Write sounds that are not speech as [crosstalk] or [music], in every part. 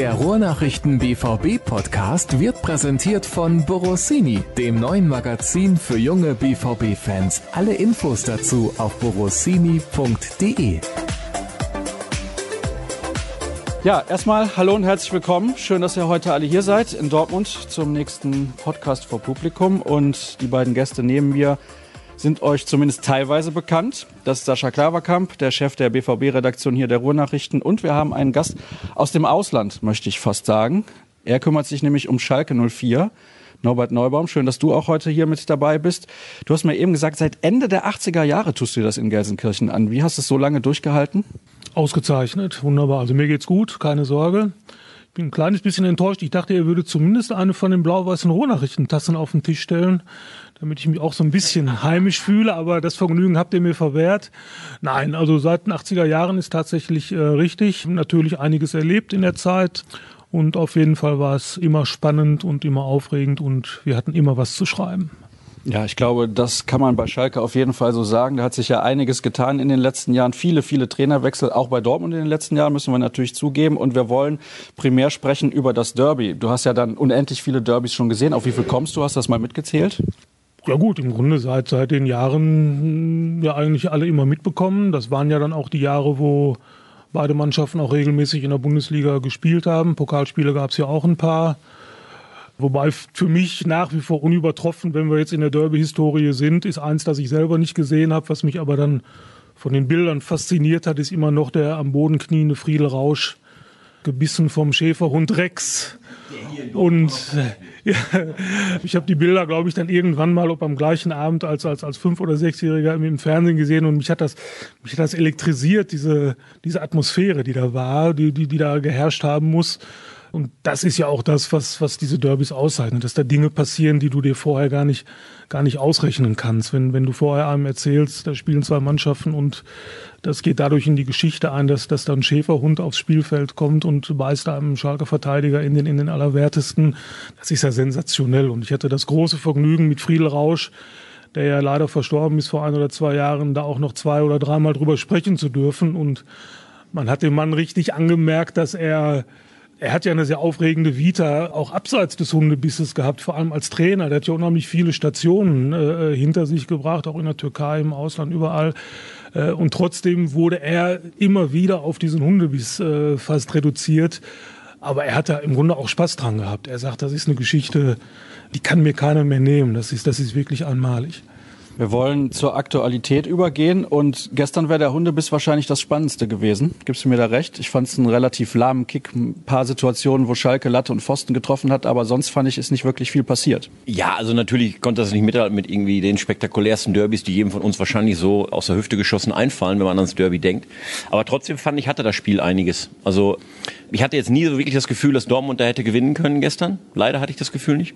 Der Ruhrnachrichten BVB Podcast wird präsentiert von Borossini, dem neuen Magazin für junge BVB Fans. Alle Infos dazu auf borossini.de. Ja, erstmal hallo und herzlich willkommen. Schön, dass ihr heute alle hier seid in Dortmund zum nächsten Podcast vor Publikum. Und die beiden Gäste neben mir sind euch zumindest teilweise bekannt. Das ist Sascha Klaverkamp, der Chef der BVB-Redaktion hier der Ruhrnachrichten. Und wir haben einen Gast aus dem Ausland, möchte ich fast sagen. Er kümmert sich nämlich um Schalke 04. Norbert Neubaum, schön, dass du auch heute hier mit dabei bist. Du hast mir eben gesagt, seit Ende der 80er Jahre tust du das in Gelsenkirchen an. Wie hast du es so lange durchgehalten? Ausgezeichnet, wunderbar. Also mir geht's gut, keine Sorge. Ich bin ein kleines bisschen enttäuscht. Ich dachte, er würde zumindest eine von den blau-weißen Rohnachrichtentassen auf den Tisch stellen, damit ich mich auch so ein bisschen [laughs] heimisch fühle, aber das Vergnügen habt ihr mir verwehrt. Nein, also seit den 80er Jahren ist tatsächlich äh, richtig. Natürlich einiges erlebt in der Zeit. Und auf jeden Fall war es immer spannend und immer aufregend und wir hatten immer was zu schreiben. Ja, ich glaube, das kann man bei Schalke auf jeden Fall so sagen. Da hat sich ja einiges getan in den letzten Jahren. Viele, viele Trainerwechsel, auch bei Dortmund in den letzten Jahren, müssen wir natürlich zugeben. Und wir wollen primär sprechen über das Derby. Du hast ja dann unendlich viele Derbys schon gesehen. Auf wie viel kommst du? Hast du das mal mitgezählt? Ja gut, im Grunde seit, seit den Jahren hm, ja eigentlich alle immer mitbekommen. Das waren ja dann auch die Jahre, wo beide Mannschaften auch regelmäßig in der Bundesliga gespielt haben. Pokalspiele gab es ja auch ein paar. Wobei für mich nach wie vor unübertroffen, wenn wir jetzt in der Derby-Historie sind, ist eins, das ich selber nicht gesehen habe, was mich aber dann von den Bildern fasziniert hat, ist immer noch der am Boden kniende Friedel Rausch, gebissen vom Schäferhund Rex. Und ja, ich habe die Bilder, glaube ich, dann irgendwann mal, ob am gleichen Abend als als als fünf oder sechsjähriger im Fernsehen gesehen und mich hat das mich hat das elektrisiert diese diese Atmosphäre, die da war, die die die da geherrscht haben muss. Und das ist ja auch das, was, was diese Derbys auszeichnet, dass da Dinge passieren, die du dir vorher gar nicht, gar nicht ausrechnen kannst. Wenn, wenn du vorher einem erzählst, da spielen zwei Mannschaften und das geht dadurch in die Geschichte ein, dass, dass da ein Schäferhund aufs Spielfeld kommt und beißt einem Schalker Verteidiger in den, in den Allerwertesten. Das ist ja sensationell. Und ich hatte das große Vergnügen mit Friedel Rausch, der ja leider verstorben ist vor ein oder zwei Jahren, da auch noch zwei oder dreimal drüber sprechen zu dürfen. Und man hat dem Mann richtig angemerkt, dass er er hat ja eine sehr aufregende Vita, auch abseits des Hundebisses gehabt, vor allem als Trainer. Der hat ja unheimlich viele Stationen äh, hinter sich gebracht, auch in der Türkei, im Ausland, überall. Äh, und trotzdem wurde er immer wieder auf diesen Hundebiss äh, fast reduziert. Aber er hat da im Grunde auch Spaß dran gehabt. Er sagt, das ist eine Geschichte, die kann mir keiner mehr nehmen. Das ist, das ist wirklich einmalig. Wir wollen zur Aktualität übergehen und gestern wäre der Hundebiss wahrscheinlich das Spannendste gewesen. Gibst du mir da recht? Ich fand es einen relativ lahmen Kick, ein paar Situationen, wo Schalke Latte und Pfosten getroffen hat, aber sonst fand ich, ist nicht wirklich viel passiert. Ja, also natürlich konnte das nicht mithalten mit irgendwie den spektakulärsten Derbys, die jedem von uns wahrscheinlich so aus der Hüfte geschossen einfallen, wenn man ans Derby denkt. Aber trotzdem fand ich, hatte das Spiel einiges. Also ich hatte jetzt nie so wirklich das Gefühl, dass Dortmund da hätte gewinnen können gestern. Leider hatte ich das Gefühl nicht.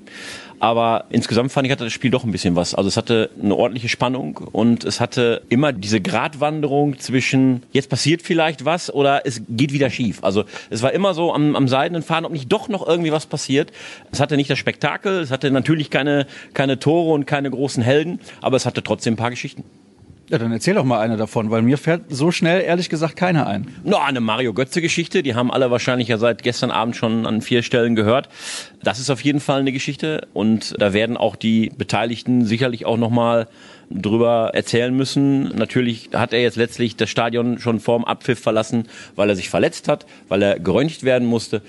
Aber insgesamt fand ich, hatte das Spiel doch ein bisschen was. Also es hatte eine ordentliche Spannung und es hatte immer diese Gratwanderung zwischen jetzt passiert vielleicht was oder es geht wieder schief. Also es war immer so am, am seidenen Faden, ob nicht doch noch irgendwie was passiert. Es hatte nicht das Spektakel, es hatte natürlich keine, keine Tore und keine großen Helden, aber es hatte trotzdem ein paar Geschichten. Ja, dann erzähl doch mal eine davon, weil mir fällt so schnell ehrlich gesagt keine ein. No, eine Mario Götze-Geschichte, die haben alle wahrscheinlich ja seit gestern Abend schon an vier Stellen gehört. Das ist auf jeden Fall eine Geschichte und da werden auch die Beteiligten sicherlich auch nochmal drüber erzählen müssen. Natürlich hat er jetzt letztlich das Stadion schon vorm Abpfiff verlassen, weil er sich verletzt hat, weil er geröntgt werden musste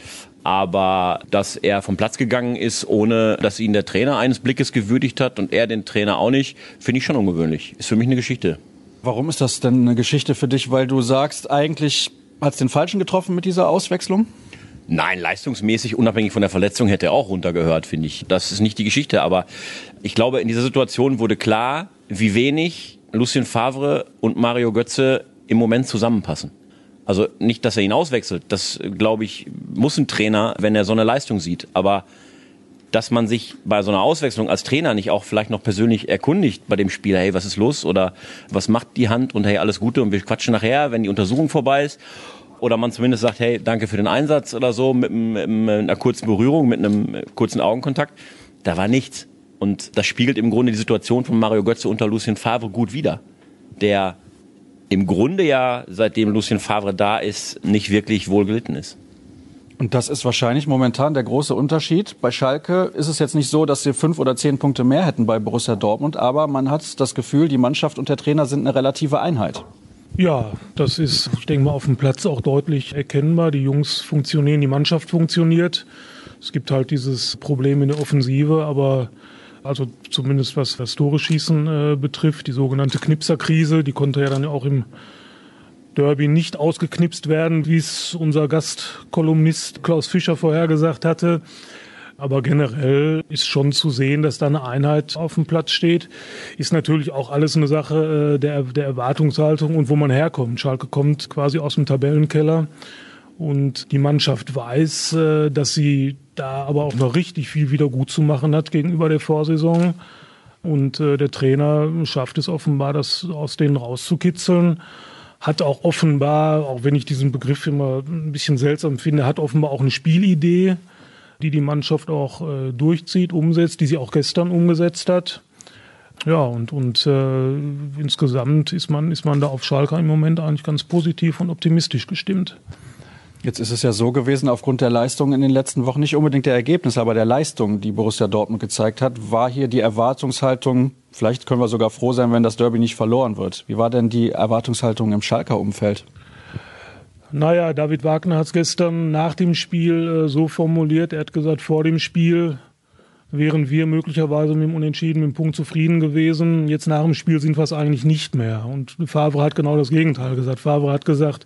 aber dass er vom Platz gegangen ist, ohne dass ihn der Trainer eines Blickes gewürdigt hat und er den Trainer auch nicht, finde ich schon ungewöhnlich. Ist für mich eine Geschichte. Warum ist das denn eine Geschichte für dich? Weil du sagst, eigentlich hat es den Falschen getroffen mit dieser Auswechslung? Nein, leistungsmäßig, unabhängig von der Verletzung, hätte er auch runtergehört, finde ich. Das ist nicht die Geschichte, aber ich glaube, in dieser Situation wurde klar, wie wenig Lucien Favre und Mario Götze im Moment zusammenpassen. Also nicht, dass er ihn auswechselt. Das, glaube ich, muss ein Trainer, wenn er so eine Leistung sieht. Aber dass man sich bei so einer Auswechslung als Trainer nicht auch vielleicht noch persönlich erkundigt bei dem Spieler, hey, was ist los? Oder was macht die Hand? Und hey, alles Gute und wir quatschen nachher, wenn die Untersuchung vorbei ist. Oder man zumindest sagt, hey, danke für den Einsatz oder so, mit, mit, mit einer kurzen Berührung, mit einem kurzen Augenkontakt. Da war nichts. Und das spiegelt im Grunde die Situation von Mario Götze unter Lucien Favre gut wider. Der im Grunde ja, seitdem Lucien Favre da ist, nicht wirklich wohl gelitten ist. Und das ist wahrscheinlich momentan der große Unterschied. Bei Schalke ist es jetzt nicht so, dass sie fünf oder zehn Punkte mehr hätten bei Borussia Dortmund, aber man hat das Gefühl, die Mannschaft und der Trainer sind eine relative Einheit. Ja, das ist, ich denke mal, auf dem Platz auch deutlich erkennbar. Die Jungs funktionieren, die Mannschaft funktioniert. Es gibt halt dieses Problem in der Offensive, aber also zumindest was das Tore schießen äh, betrifft, die sogenannte Knipserkrise, die konnte ja dann auch im Derby nicht ausgeknipst werden, wie es unser Gastkolumnist Klaus Fischer vorhergesagt hatte. Aber generell ist schon zu sehen, dass da eine Einheit auf dem Platz steht. Ist natürlich auch alles eine Sache äh, der, der Erwartungshaltung und wo man herkommt. Schalke kommt quasi aus dem Tabellenkeller und die Mannschaft weiß, äh, dass sie da aber auch noch richtig viel wieder gut zu machen hat gegenüber der Vorsaison. Und äh, der Trainer schafft es offenbar, das aus denen rauszukitzeln hat auch offenbar, auch wenn ich diesen Begriff immer ein bisschen seltsam finde, hat offenbar auch eine Spielidee, die die Mannschaft auch äh, durchzieht, umsetzt, die sie auch gestern umgesetzt hat. Ja, und, und äh, insgesamt ist man, ist man da auf Schalke im Moment eigentlich ganz positiv und optimistisch gestimmt. Jetzt ist es ja so gewesen, aufgrund der Leistung in den letzten Wochen, nicht unbedingt der Ergebnisse, aber der Leistung, die Borussia Dortmund gezeigt hat, war hier die Erwartungshaltung, vielleicht können wir sogar froh sein, wenn das Derby nicht verloren wird. Wie war denn die Erwartungshaltung im Schalker Umfeld? Naja, David Wagner hat es gestern nach dem Spiel äh, so formuliert, er hat gesagt, vor dem Spiel wären wir möglicherweise mit dem Unentschieden mit dem Punkt zufrieden gewesen. Jetzt nach dem Spiel sind wir es eigentlich nicht mehr. Und Favre hat genau das Gegenteil gesagt. Favre hat gesagt,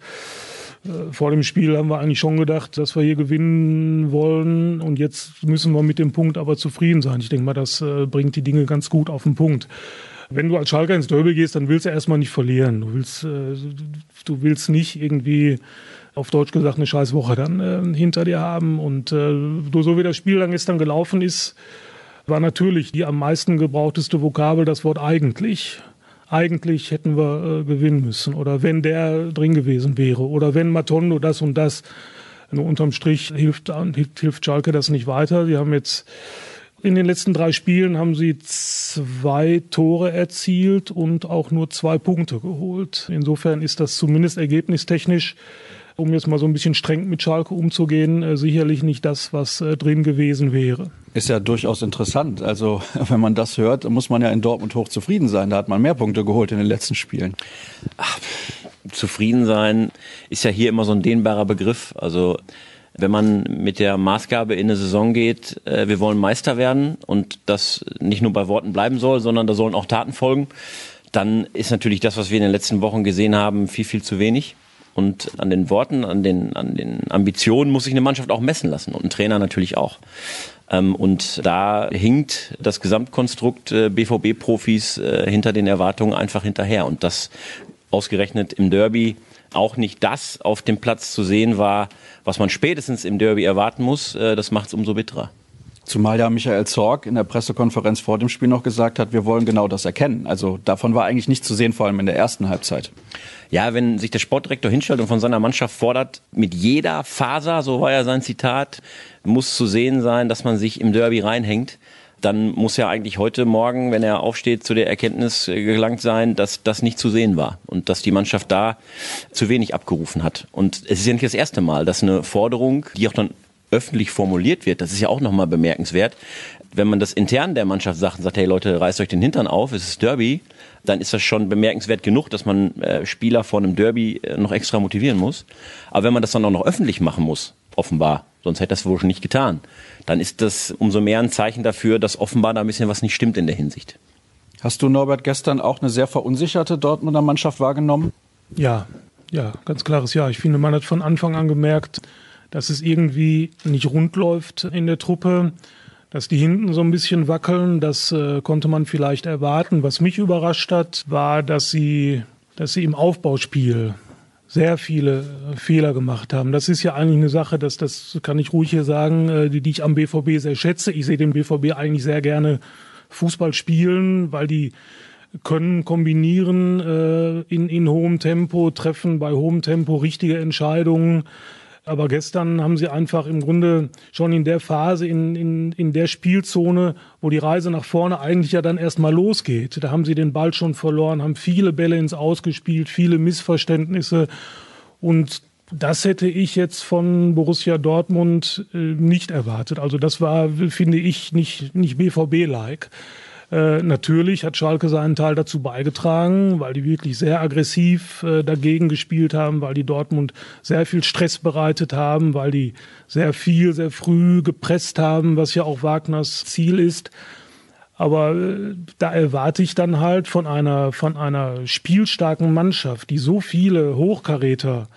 vor dem Spiel haben wir eigentlich schon gedacht, dass wir hier gewinnen wollen und jetzt müssen wir mit dem Punkt aber zufrieden sein. Ich denke mal, das äh, bringt die Dinge ganz gut auf den Punkt. Wenn du als Schalker ins Derby gehst, dann willst du erstmal nicht verlieren. Du willst, äh, du willst nicht irgendwie auf Deutsch gesagt eine scheiß Woche dann hinter dir haben. Und so wie das Spiel dann gestern gelaufen ist, war natürlich die am meisten gebrauchteste Vokabel das Wort eigentlich eigentlich hätten wir äh, gewinnen müssen oder wenn der drin gewesen wäre oder wenn Matondo das und das. Nur unterm Strich hilft, hilft, hilft Schalke das nicht weiter. Sie haben jetzt in den letzten drei Spielen haben sie zwei Tore erzielt und auch nur zwei Punkte geholt. Insofern ist das zumindest ergebnistechnisch um jetzt mal so ein bisschen streng mit Schalke umzugehen, äh, sicherlich nicht das, was äh, drin gewesen wäre. Ist ja durchaus interessant. Also [laughs] wenn man das hört, muss man ja in Dortmund hoch zufrieden sein. Da hat man mehr Punkte geholt in den letzten Spielen. Ach, zufrieden sein ist ja hier immer so ein dehnbarer Begriff. Also wenn man mit der Maßgabe in eine Saison geht, äh, wir wollen Meister werden und das nicht nur bei Worten bleiben soll, sondern da sollen auch Taten folgen, dann ist natürlich das, was wir in den letzten Wochen gesehen haben, viel, viel zu wenig. Und an den Worten, an den, an den Ambitionen muss sich eine Mannschaft auch messen lassen und ein Trainer natürlich auch. Ähm, und da hinkt das Gesamtkonstrukt äh, BVB-Profis äh, hinter den Erwartungen einfach hinterher. Und das ausgerechnet im Derby auch nicht das auf dem Platz zu sehen war, was man spätestens im Derby erwarten muss, äh, das macht es umso bitterer. Zumal ja Michael Zorg in der Pressekonferenz vor dem Spiel noch gesagt hat, wir wollen genau das erkennen. Also davon war eigentlich nichts zu sehen, vor allem in der ersten Halbzeit. Ja, wenn sich der Sportdirektor hinstellt und von seiner Mannschaft fordert, mit jeder Faser, so war ja sein Zitat, muss zu sehen sein, dass man sich im Derby reinhängt, dann muss ja eigentlich heute Morgen, wenn er aufsteht, zu der Erkenntnis gelangt sein, dass das nicht zu sehen war und dass die Mannschaft da zu wenig abgerufen hat. Und es ist ja nicht das erste Mal, dass eine Forderung, die auch dann öffentlich formuliert wird, das ist ja auch nochmal bemerkenswert. Wenn man das intern der Mannschaft sagt und sagt, hey Leute, reißt euch den Hintern auf, es ist Derby, dann ist das schon bemerkenswert genug, dass man äh, Spieler vor einem Derby äh, noch extra motivieren muss. Aber wenn man das dann auch noch öffentlich machen muss, offenbar, sonst hätte das wohl schon nicht getan, dann ist das umso mehr ein Zeichen dafür, dass offenbar da ein bisschen was nicht stimmt in der Hinsicht. Hast du, Norbert, gestern auch eine sehr verunsicherte Dortmunder Mannschaft wahrgenommen? Ja, ja, ganz klares Ja. Ich finde, man hat von Anfang an gemerkt, dass es irgendwie nicht rund läuft in der Truppe, dass die hinten so ein bisschen wackeln. Das äh, konnte man vielleicht erwarten. Was mich überrascht hat, war, dass sie, dass sie im Aufbauspiel sehr viele Fehler gemacht haben. Das ist ja eigentlich eine Sache, dass das kann ich ruhig hier sagen, äh, die, die ich am BVB sehr schätze. Ich sehe den BVB eigentlich sehr gerne Fußball spielen, weil die können kombinieren äh, in, in hohem Tempo, treffen bei hohem Tempo richtige Entscheidungen. Aber gestern haben sie einfach im Grunde schon in der Phase, in, in, in der Spielzone, wo die Reise nach vorne eigentlich ja dann erstmal losgeht, da haben sie den Ball schon verloren, haben viele Bälle ins Ausgespielt, viele Missverständnisse und das hätte ich jetzt von Borussia Dortmund äh, nicht erwartet. Also das war, finde ich, nicht, nicht BVB-like. Äh, natürlich hat Schalke seinen Teil dazu beigetragen, weil die wirklich sehr aggressiv äh, dagegen gespielt haben, weil die Dortmund sehr viel Stress bereitet haben, weil die sehr viel, sehr früh gepresst haben, was ja auch Wagners Ziel ist. Aber äh, da erwarte ich dann halt von einer, von einer spielstarken Mannschaft, die so viele Hochkaräter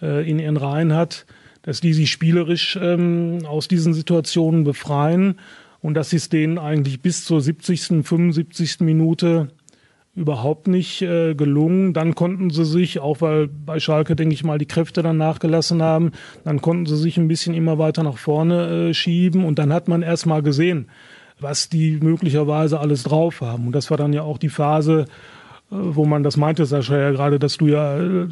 äh, in ihren Reihen hat, dass die sich spielerisch ähm, aus diesen Situationen befreien und das ist denen eigentlich bis zur 70., 75. Minute überhaupt nicht äh, gelungen. Dann konnten sie sich, auch weil bei Schalke, denke ich mal, die Kräfte dann nachgelassen haben, dann konnten sie sich ein bisschen immer weiter nach vorne äh, schieben und dann hat man erst mal gesehen, was die möglicherweise alles drauf haben. Und das war dann ja auch die Phase, äh, wo man das meinte, Sascha, ja gerade, dass du ja, äh,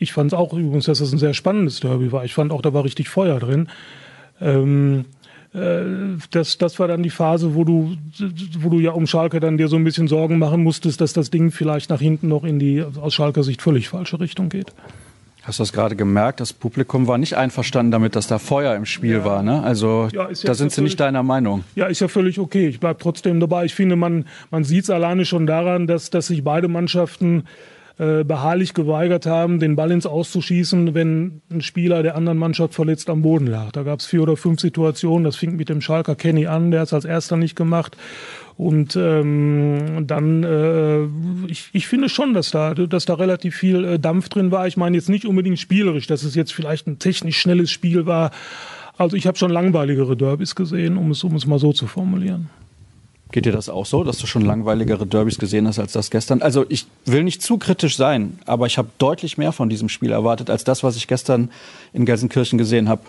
ich fand es auch übrigens, dass das ein sehr spannendes Derby war. Ich fand auch, da war richtig Feuer drin. Ähm, äh, das, das war dann die Phase, wo du, wo du ja um Schalke dann dir so ein bisschen Sorgen machen musstest, dass das Ding vielleicht nach hinten noch in die aus Schalker Sicht völlig falsche Richtung geht. Hast du das gerade gemerkt? Das Publikum war nicht einverstanden damit, dass da Feuer im Spiel ja. war. Ne? Also ja, ja da sind sie nicht deiner Meinung. Ja, ist ja völlig okay. Ich bleibe trotzdem dabei. Ich finde, man, man sieht es alleine schon daran, dass, dass sich beide Mannschaften äh, beharrlich geweigert haben, den Ball ins Auszuschießen, wenn ein Spieler der anderen Mannschaft verletzt am Boden lag. Da gab es vier oder fünf Situationen. Das fing mit dem Schalker Kenny an, der hat es als erster nicht gemacht. Und ähm, dann, äh, ich, ich finde schon, dass da, dass da relativ viel äh, Dampf drin war. Ich meine jetzt nicht unbedingt spielerisch, dass es jetzt vielleicht ein technisch schnelles Spiel war. Also ich habe schon langweiligere Derbys gesehen, um es, um es mal so zu formulieren. Geht dir das auch so, dass du schon langweiligere Derbys gesehen hast als das gestern? Also ich will nicht zu kritisch sein, aber ich habe deutlich mehr von diesem Spiel erwartet als das, was ich gestern in Gelsenkirchen gesehen habe.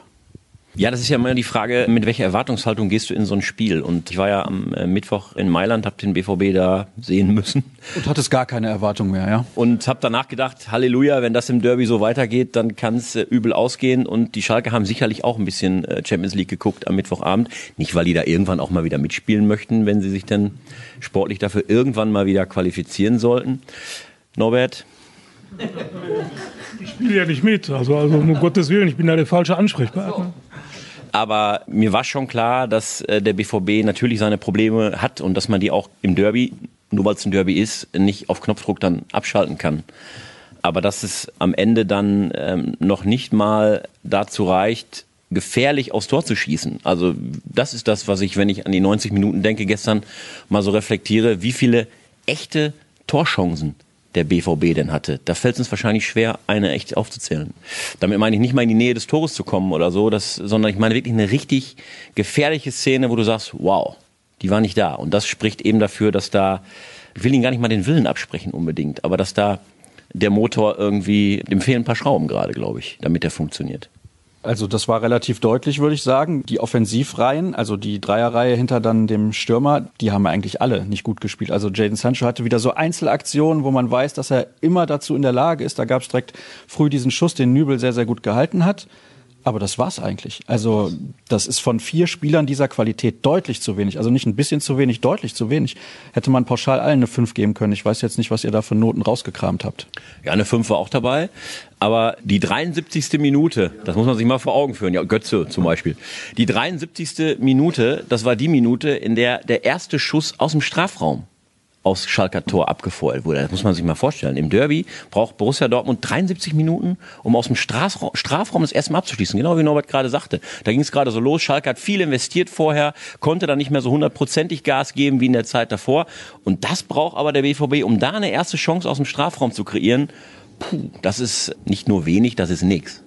Ja, das ist ja immer die Frage, mit welcher Erwartungshaltung gehst du in so ein Spiel? Und ich war ja am äh, Mittwoch in Mailand, habe den BVB da sehen müssen. Und hattest gar keine Erwartung mehr, ja? Und habe danach gedacht, Halleluja, wenn das im Derby so weitergeht, dann kann es äh, übel ausgehen. Und die Schalke haben sicherlich auch ein bisschen äh, Champions League geguckt am Mittwochabend. Nicht, weil die da irgendwann auch mal wieder mitspielen möchten, wenn sie sich dann sportlich dafür irgendwann mal wieder qualifizieren sollten. Norbert, ich spiele ja nicht mit, also, also um Gottes Willen, ich bin da der falsche Ansprechpartner. Aber mir war schon klar, dass äh, der BVB natürlich seine Probleme hat und dass man die auch im Derby, nur weil es ein Derby ist, nicht auf Knopfdruck dann abschalten kann. Aber dass es am Ende dann ähm, noch nicht mal dazu reicht, gefährlich aufs Tor zu schießen. Also das ist das, was ich, wenn ich an die 90 Minuten denke, gestern mal so reflektiere, wie viele echte Torchancen der BVB denn hatte. Da fällt es uns wahrscheinlich schwer, eine echt aufzuzählen. Damit meine ich nicht mal in die Nähe des Tores zu kommen oder so, das, sondern ich meine wirklich eine richtig gefährliche Szene, wo du sagst, wow, die war nicht da. Und das spricht eben dafür, dass da, ich will ihnen gar nicht mal den Willen absprechen unbedingt, aber dass da der Motor irgendwie, dem fehlen ein paar Schrauben gerade, glaube ich, damit der funktioniert. Also das war relativ deutlich, würde ich sagen. Die Offensivreihen, also die Dreierreihe hinter dann dem Stürmer, die haben eigentlich alle nicht gut gespielt. Also Jaden Sancho hatte wieder so Einzelaktionen, wo man weiß, dass er immer dazu in der Lage ist. Da gab es direkt früh diesen Schuss, den Nübel sehr, sehr gut gehalten hat. Aber das war's eigentlich. Also das ist von vier Spielern dieser Qualität deutlich zu wenig. Also nicht ein bisschen zu wenig, deutlich zu wenig. Hätte man pauschal allen eine 5 geben können. Ich weiß jetzt nicht, was ihr da für Noten rausgekramt habt. Ja, eine 5 war auch dabei. Aber die 73. Minute, das muss man sich mal vor Augen führen. Ja, Götze zum Beispiel. Die 73. Minute, das war die Minute, in der der erste Schuss aus dem Strafraum aus Schalker Tor abgefeuert wurde. Das muss man sich mal vorstellen. Im Derby braucht Borussia Dortmund 73 Minuten, um aus dem Strafraum, Strafraum das erste Mal abzuschließen. Genau wie Norbert gerade sagte. Da ging es gerade so los. Schalke hat viel investiert vorher, konnte dann nicht mehr so hundertprozentig Gas geben wie in der Zeit davor. Und das braucht aber der BVB, um da eine erste Chance aus dem Strafraum zu kreieren. Puh, das ist nicht nur wenig, das ist nichts.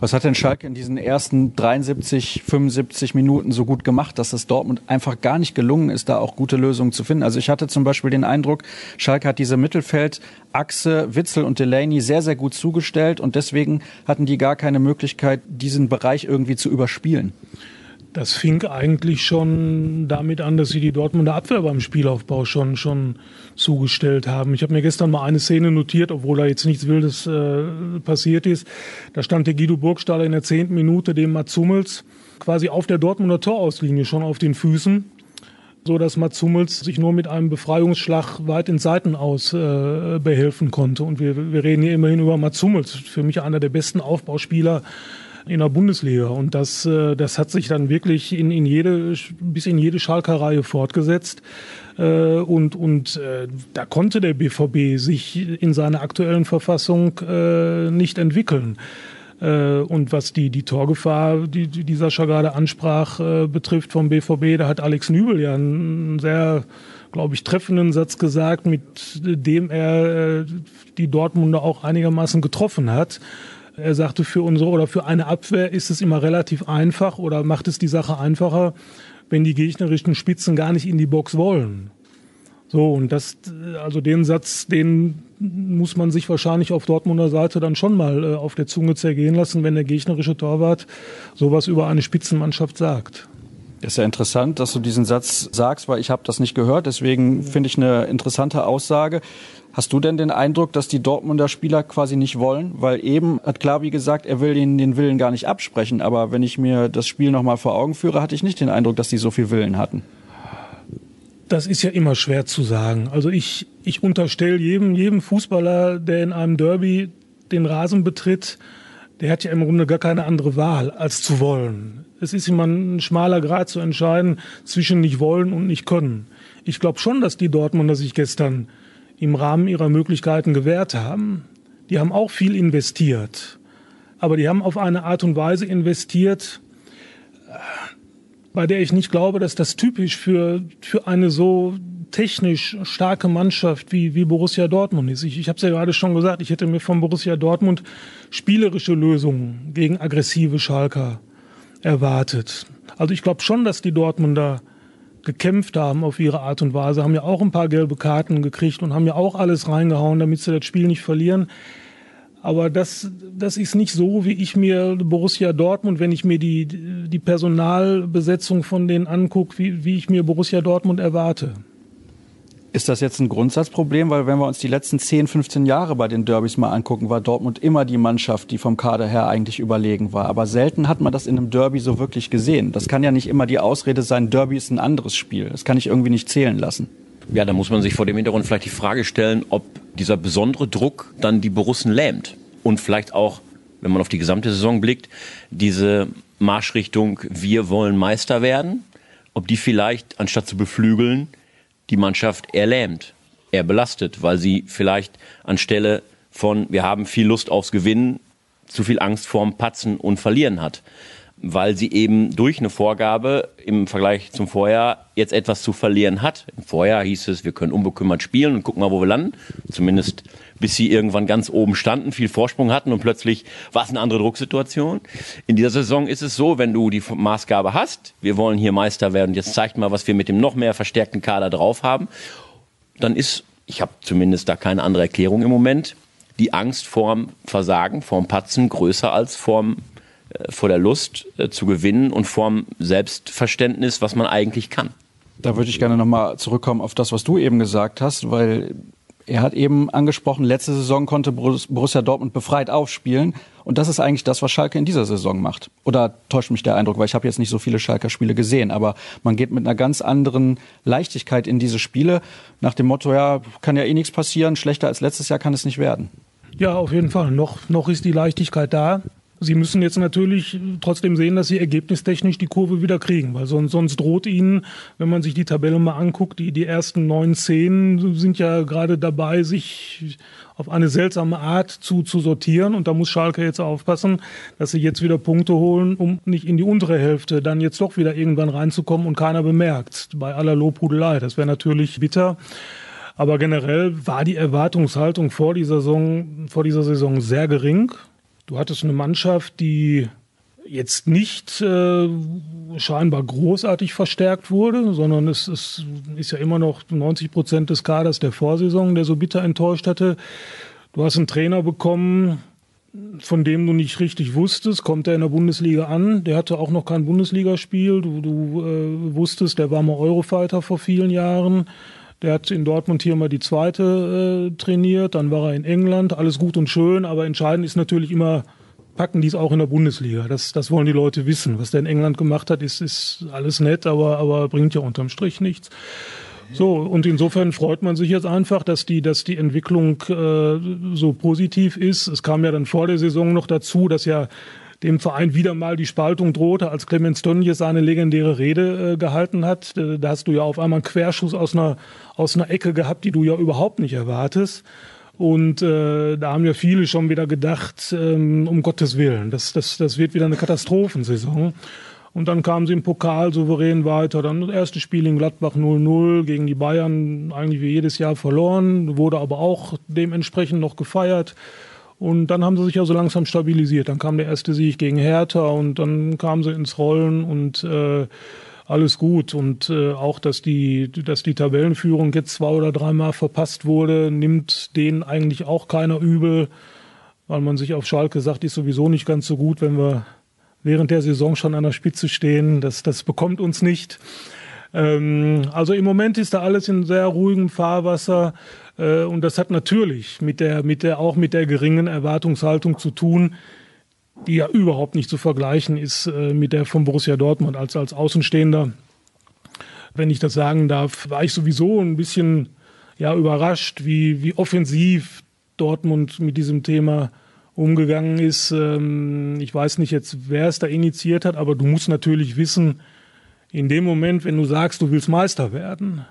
Was hat denn Schalke in diesen ersten 73, 75 Minuten so gut gemacht, dass es Dortmund einfach gar nicht gelungen ist, da auch gute Lösungen zu finden? Also ich hatte zum Beispiel den Eindruck, Schalke hat diese Mittelfeldachse Witzel und Delaney sehr, sehr gut zugestellt und deswegen hatten die gar keine Möglichkeit, diesen Bereich irgendwie zu überspielen. Das fing eigentlich schon damit an, dass sie die Dortmunder Abwehr beim Spielaufbau schon, schon zugestellt haben. Ich habe mir gestern mal eine Szene notiert, obwohl da jetzt nichts Wildes äh, passiert ist. Da stand der Guido Burgstaller in der zehnten Minute dem Mats Hummels quasi auf der Dortmunder Torauslinie schon auf den Füßen so dass Mats Hummels sich nur mit einem Befreiungsschlag weit ins Seitenaus äh, behelfen konnte. Und wir, wir reden hier immerhin über Mats Hummels, für mich einer der besten Aufbauspieler in der Bundesliga. Und das, äh, das hat sich dann wirklich in, in jede, bis in jede Schalker-Reihe fortgesetzt. Äh, und und äh, da konnte der BVB sich in seiner aktuellen Verfassung äh, nicht entwickeln. Äh, und was die, die Torgefahr, die, die Sascha gerade ansprach, äh, betrifft vom BVB, da hat Alex Nübel ja einen sehr, glaube ich, treffenden Satz gesagt, mit dem er äh, die Dortmunder auch einigermaßen getroffen hat. Er sagte, für unsere oder für eine Abwehr ist es immer relativ einfach oder macht es die Sache einfacher, wenn die gegnerischen Spitzen gar nicht in die Box wollen. So, und das, also den Satz, den muss man sich wahrscheinlich auf Dortmunder Seite dann schon mal äh, auf der Zunge zergehen lassen, wenn der gegnerische Torwart sowas über eine Spitzenmannschaft sagt. Das ist ja interessant, dass du diesen Satz sagst, weil ich habe das nicht gehört. Deswegen finde ich eine interessante Aussage. Hast du denn den Eindruck, dass die Dortmunder Spieler quasi nicht wollen? Weil eben hat klar wie gesagt, er will ihnen den Willen gar nicht absprechen. Aber wenn ich mir das Spiel nochmal vor Augen führe, hatte ich nicht den Eindruck, dass die so viel Willen hatten das ist ja immer schwer zu sagen. Also ich, ich unterstelle jedem, jedem Fußballer, der in einem Derby den Rasen betritt, der hat ja im Grunde gar keine andere Wahl, als zu wollen. Es ist immer ein schmaler Grad zu entscheiden zwischen nicht wollen und nicht können. Ich glaube schon, dass die Dortmunder sich gestern im Rahmen ihrer Möglichkeiten gewehrt haben. Die haben auch viel investiert. Aber die haben auf eine Art und Weise investiert, bei der ich nicht glaube, dass das typisch für, für eine so technisch starke Mannschaft wie, wie Borussia Dortmund ist. Ich, ich habe es ja gerade schon gesagt, ich hätte mir von Borussia Dortmund spielerische Lösungen gegen aggressive Schalker erwartet. Also ich glaube schon, dass die Dortmunder gekämpft haben auf ihre Art und Weise, haben ja auch ein paar gelbe Karten gekriegt und haben ja auch alles reingehauen, damit sie das Spiel nicht verlieren. Aber das, das ist nicht so, wie ich mir Borussia Dortmund, wenn ich mir die, die Personalbesetzung von denen angucke, wie, wie ich mir Borussia Dortmund erwarte. Ist das jetzt ein Grundsatzproblem? Weil wenn wir uns die letzten 10, 15 Jahre bei den Derbys mal angucken, war Dortmund immer die Mannschaft, die vom Kader her eigentlich überlegen war. Aber selten hat man das in einem Derby so wirklich gesehen. Das kann ja nicht immer die Ausrede sein, Derby ist ein anderes Spiel. Das kann ich irgendwie nicht zählen lassen. Ja, da muss man sich vor dem Hintergrund vielleicht die Frage stellen, ob dieser besondere Druck dann die Borussen lähmt. Und vielleicht auch, wenn man auf die gesamte Saison blickt, diese Marschrichtung, wir wollen Meister werden, ob die vielleicht, anstatt zu beflügeln, die Mannschaft erlähmt, eher belastet, weil sie vielleicht anstelle von, wir haben viel Lust aufs Gewinnen, zu viel Angst vorm Patzen und Verlieren hat weil sie eben durch eine Vorgabe im Vergleich zum Vorjahr jetzt etwas zu verlieren hat. Im Vorjahr hieß es, wir können unbekümmert spielen und gucken mal, wo wir landen. Zumindest bis sie irgendwann ganz oben standen, viel Vorsprung hatten und plötzlich war es eine andere Drucksituation. In dieser Saison ist es so, wenn du die Maßgabe hast, wir wollen hier Meister werden, jetzt zeigt mal, was wir mit dem noch mehr verstärkten Kader drauf haben, dann ist, ich habe zumindest da keine andere Erklärung im Moment, die Angst vorm Versagen, vorm Patzen größer als vorm äh, vor der Lust äh, zu gewinnen und vorm Selbstverständnis, was man eigentlich kann. Da würde ich gerne nochmal zurückkommen auf das, was du eben gesagt hast, weil er hat eben angesprochen, letzte Saison konnte Borussia Dortmund befreit aufspielen. Und das ist eigentlich das, was Schalke in dieser Saison macht. Oder täuscht mich der Eindruck, weil ich habe jetzt nicht so viele Schalker Spiele gesehen. Aber man geht mit einer ganz anderen Leichtigkeit in diese Spiele. Nach dem Motto, ja, kann ja eh nichts passieren. Schlechter als letztes Jahr kann es nicht werden. Ja, auf jeden Fall. Noch, noch ist die Leichtigkeit da. Sie müssen jetzt natürlich trotzdem sehen, dass Sie ergebnistechnisch die Kurve wieder kriegen, weil sonst, sonst droht Ihnen, wenn man sich die Tabelle mal anguckt, die, die ersten neun, zehn sind ja gerade dabei, sich auf eine seltsame Art zu, zu sortieren. Und da muss Schalke jetzt aufpassen, dass sie jetzt wieder Punkte holen, um nicht in die untere Hälfte dann jetzt doch wieder irgendwann reinzukommen und keiner bemerkt. Bei aller Lobhudelei. Das wäre natürlich bitter. Aber generell war die Erwartungshaltung vor dieser Saison, vor dieser Saison sehr gering. Du hattest eine Mannschaft, die jetzt nicht äh, scheinbar großartig verstärkt wurde, sondern es, es ist ja immer noch 90 Prozent des Kaders der Vorsaison, der so bitter enttäuscht hatte. Du hast einen Trainer bekommen, von dem du nicht richtig wusstest, kommt er in der Bundesliga an. Der hatte auch noch kein Bundesligaspiel. Du, du äh, wusstest, der war mal Eurofighter vor vielen Jahren. Der hat in Dortmund hier mal die zweite äh, trainiert, dann war er in England, alles gut und schön, aber entscheidend ist natürlich immer packen die es auch in der Bundesliga. Das, das wollen die Leute wissen. Was der in England gemacht hat, ist, ist alles nett, aber, aber bringt ja unterm Strich nichts. So, und insofern freut man sich jetzt einfach, dass die, dass die Entwicklung äh, so positiv ist. Es kam ja dann vor der Saison noch dazu, dass ja dem Verein wieder mal die Spaltung drohte, als Clemens Tönnies seine legendäre Rede äh, gehalten hat. Äh, da hast du ja auf einmal einen Querschuss aus einer, aus einer Ecke gehabt, die du ja überhaupt nicht erwartest. Und äh, da haben ja viele schon wieder gedacht, ähm, um Gottes Willen, das, das, das wird wieder eine Katastrophensaison. Und dann kamen sie im Pokal souverän weiter. Dann das erste Spiel in Gladbach 0-0 gegen die Bayern, eigentlich wie jedes Jahr verloren, wurde aber auch dementsprechend noch gefeiert. Und dann haben sie sich ja so langsam stabilisiert. Dann kam der erste Sieg gegen Hertha und dann kamen sie ins Rollen und äh, alles gut. Und äh, auch, dass die, dass die Tabellenführung jetzt zwei oder dreimal verpasst wurde, nimmt denen eigentlich auch keiner übel, weil man sich auf Schalke sagt, ist sowieso nicht ganz so gut, wenn wir während der Saison schon an der Spitze stehen. Das, das bekommt uns nicht. Ähm, also im Moment ist da alles in sehr ruhigem Fahrwasser. Äh, und das hat natürlich mit der, mit der, auch mit der geringen Erwartungshaltung zu tun, die ja überhaupt nicht zu vergleichen ist äh, mit der von Borussia Dortmund als, als Außenstehender. Wenn ich das sagen darf, war ich sowieso ein bisschen ja, überrascht, wie, wie offensiv Dortmund mit diesem Thema umgegangen ist. Ähm, ich weiß nicht jetzt, wer es da initiiert hat, aber du musst natürlich wissen, in dem Moment, wenn du sagst, du willst Meister werden,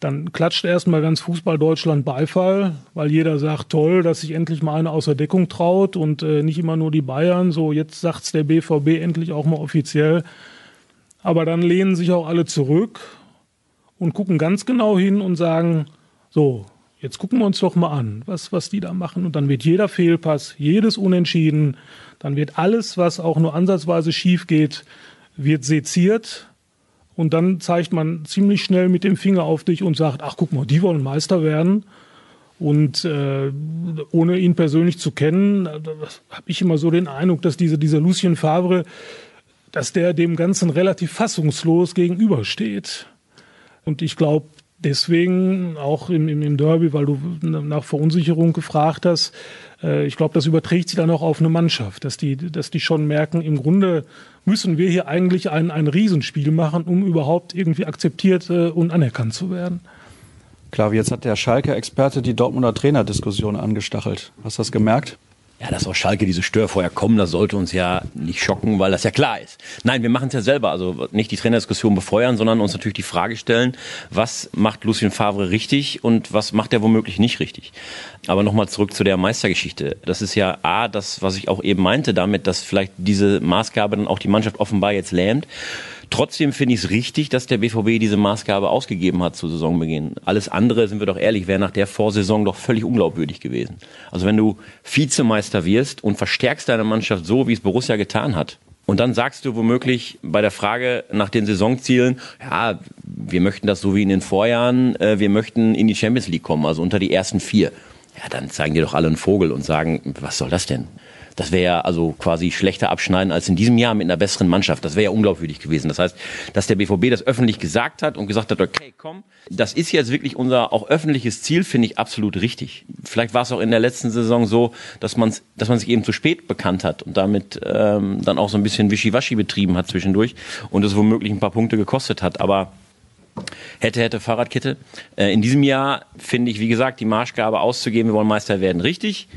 dann klatscht erstmal ganz Fußball Deutschland Beifall, weil jeder sagt, toll, dass sich endlich mal einer außer Deckung traut und äh, nicht immer nur die Bayern. So, jetzt sagt's der BVB endlich auch mal offiziell. Aber dann lehnen sich auch alle zurück und gucken ganz genau hin und sagen, so, jetzt gucken wir uns doch mal an, was, was die da machen. Und dann wird jeder Fehlpass, jedes Unentschieden, dann wird alles, was auch nur ansatzweise schief geht, wird seziert und dann zeigt man ziemlich schnell mit dem Finger auf dich und sagt, ach guck mal, die wollen Meister werden. Und äh, ohne ihn persönlich zu kennen, äh, habe ich immer so den Eindruck, dass diese, dieser Lucien Favre, dass der dem Ganzen relativ fassungslos gegenübersteht. Und ich glaube, deswegen auch im, im, im Derby, weil du nach Verunsicherung gefragt hast, äh, ich glaube, das überträgt sich dann auch auf eine Mannschaft, dass die, dass die schon merken, im Grunde müssen wir hier eigentlich ein, ein Riesenspiel machen, um überhaupt irgendwie akzeptiert äh, und anerkannt zu werden. Klar, jetzt hat der Schalke-Experte die Dortmunder Trainerdiskussion angestachelt. Hast du das gemerkt? Ja, dass aus Schalke diese Störfeuer kommen, das sollte uns ja nicht schocken, weil das ja klar ist. Nein, wir machen es ja selber. Also nicht die Trainerdiskussion befeuern, sondern uns natürlich die Frage stellen, was macht Lucien Favre richtig und was macht er womöglich nicht richtig. Aber nochmal zurück zu der Meistergeschichte. Das ist ja A, das, was ich auch eben meinte, damit, dass vielleicht diese Maßgabe dann auch die Mannschaft offenbar jetzt lähmt. Trotzdem finde ich es richtig, dass der BVB diese Maßgabe ausgegeben hat zu Saisonbeginn. Alles andere, sind wir doch ehrlich, wäre nach der Vorsaison doch völlig unglaubwürdig gewesen. Also wenn du Vizemeister wirst und verstärkst deine Mannschaft so, wie es Borussia getan hat, und dann sagst du womöglich bei der Frage nach den Saisonzielen, ja, wir möchten das so wie in den Vorjahren, äh, wir möchten in die Champions League kommen, also unter die ersten vier. Ja, dann zeigen dir doch alle einen Vogel und sagen, was soll das denn? Das wäre ja also quasi schlechter abschneiden als in diesem Jahr mit einer besseren Mannschaft. Das wäre ja unglaubwürdig gewesen. Das heißt, dass der BVB das öffentlich gesagt hat und gesagt hat, okay, komm, das ist jetzt wirklich unser auch öffentliches Ziel, finde ich absolut richtig. Vielleicht war es auch in der letzten Saison so, dass man dass man sich eben zu spät bekannt hat und damit ähm, dann auch so ein bisschen Wischiwaschi betrieben hat zwischendurch und es womöglich ein paar Punkte gekostet hat. Aber hätte, hätte Fahrradkette. Äh, in diesem Jahr finde ich, wie gesagt, die Marschgabe auszugeben, wir wollen Meister werden, richtig.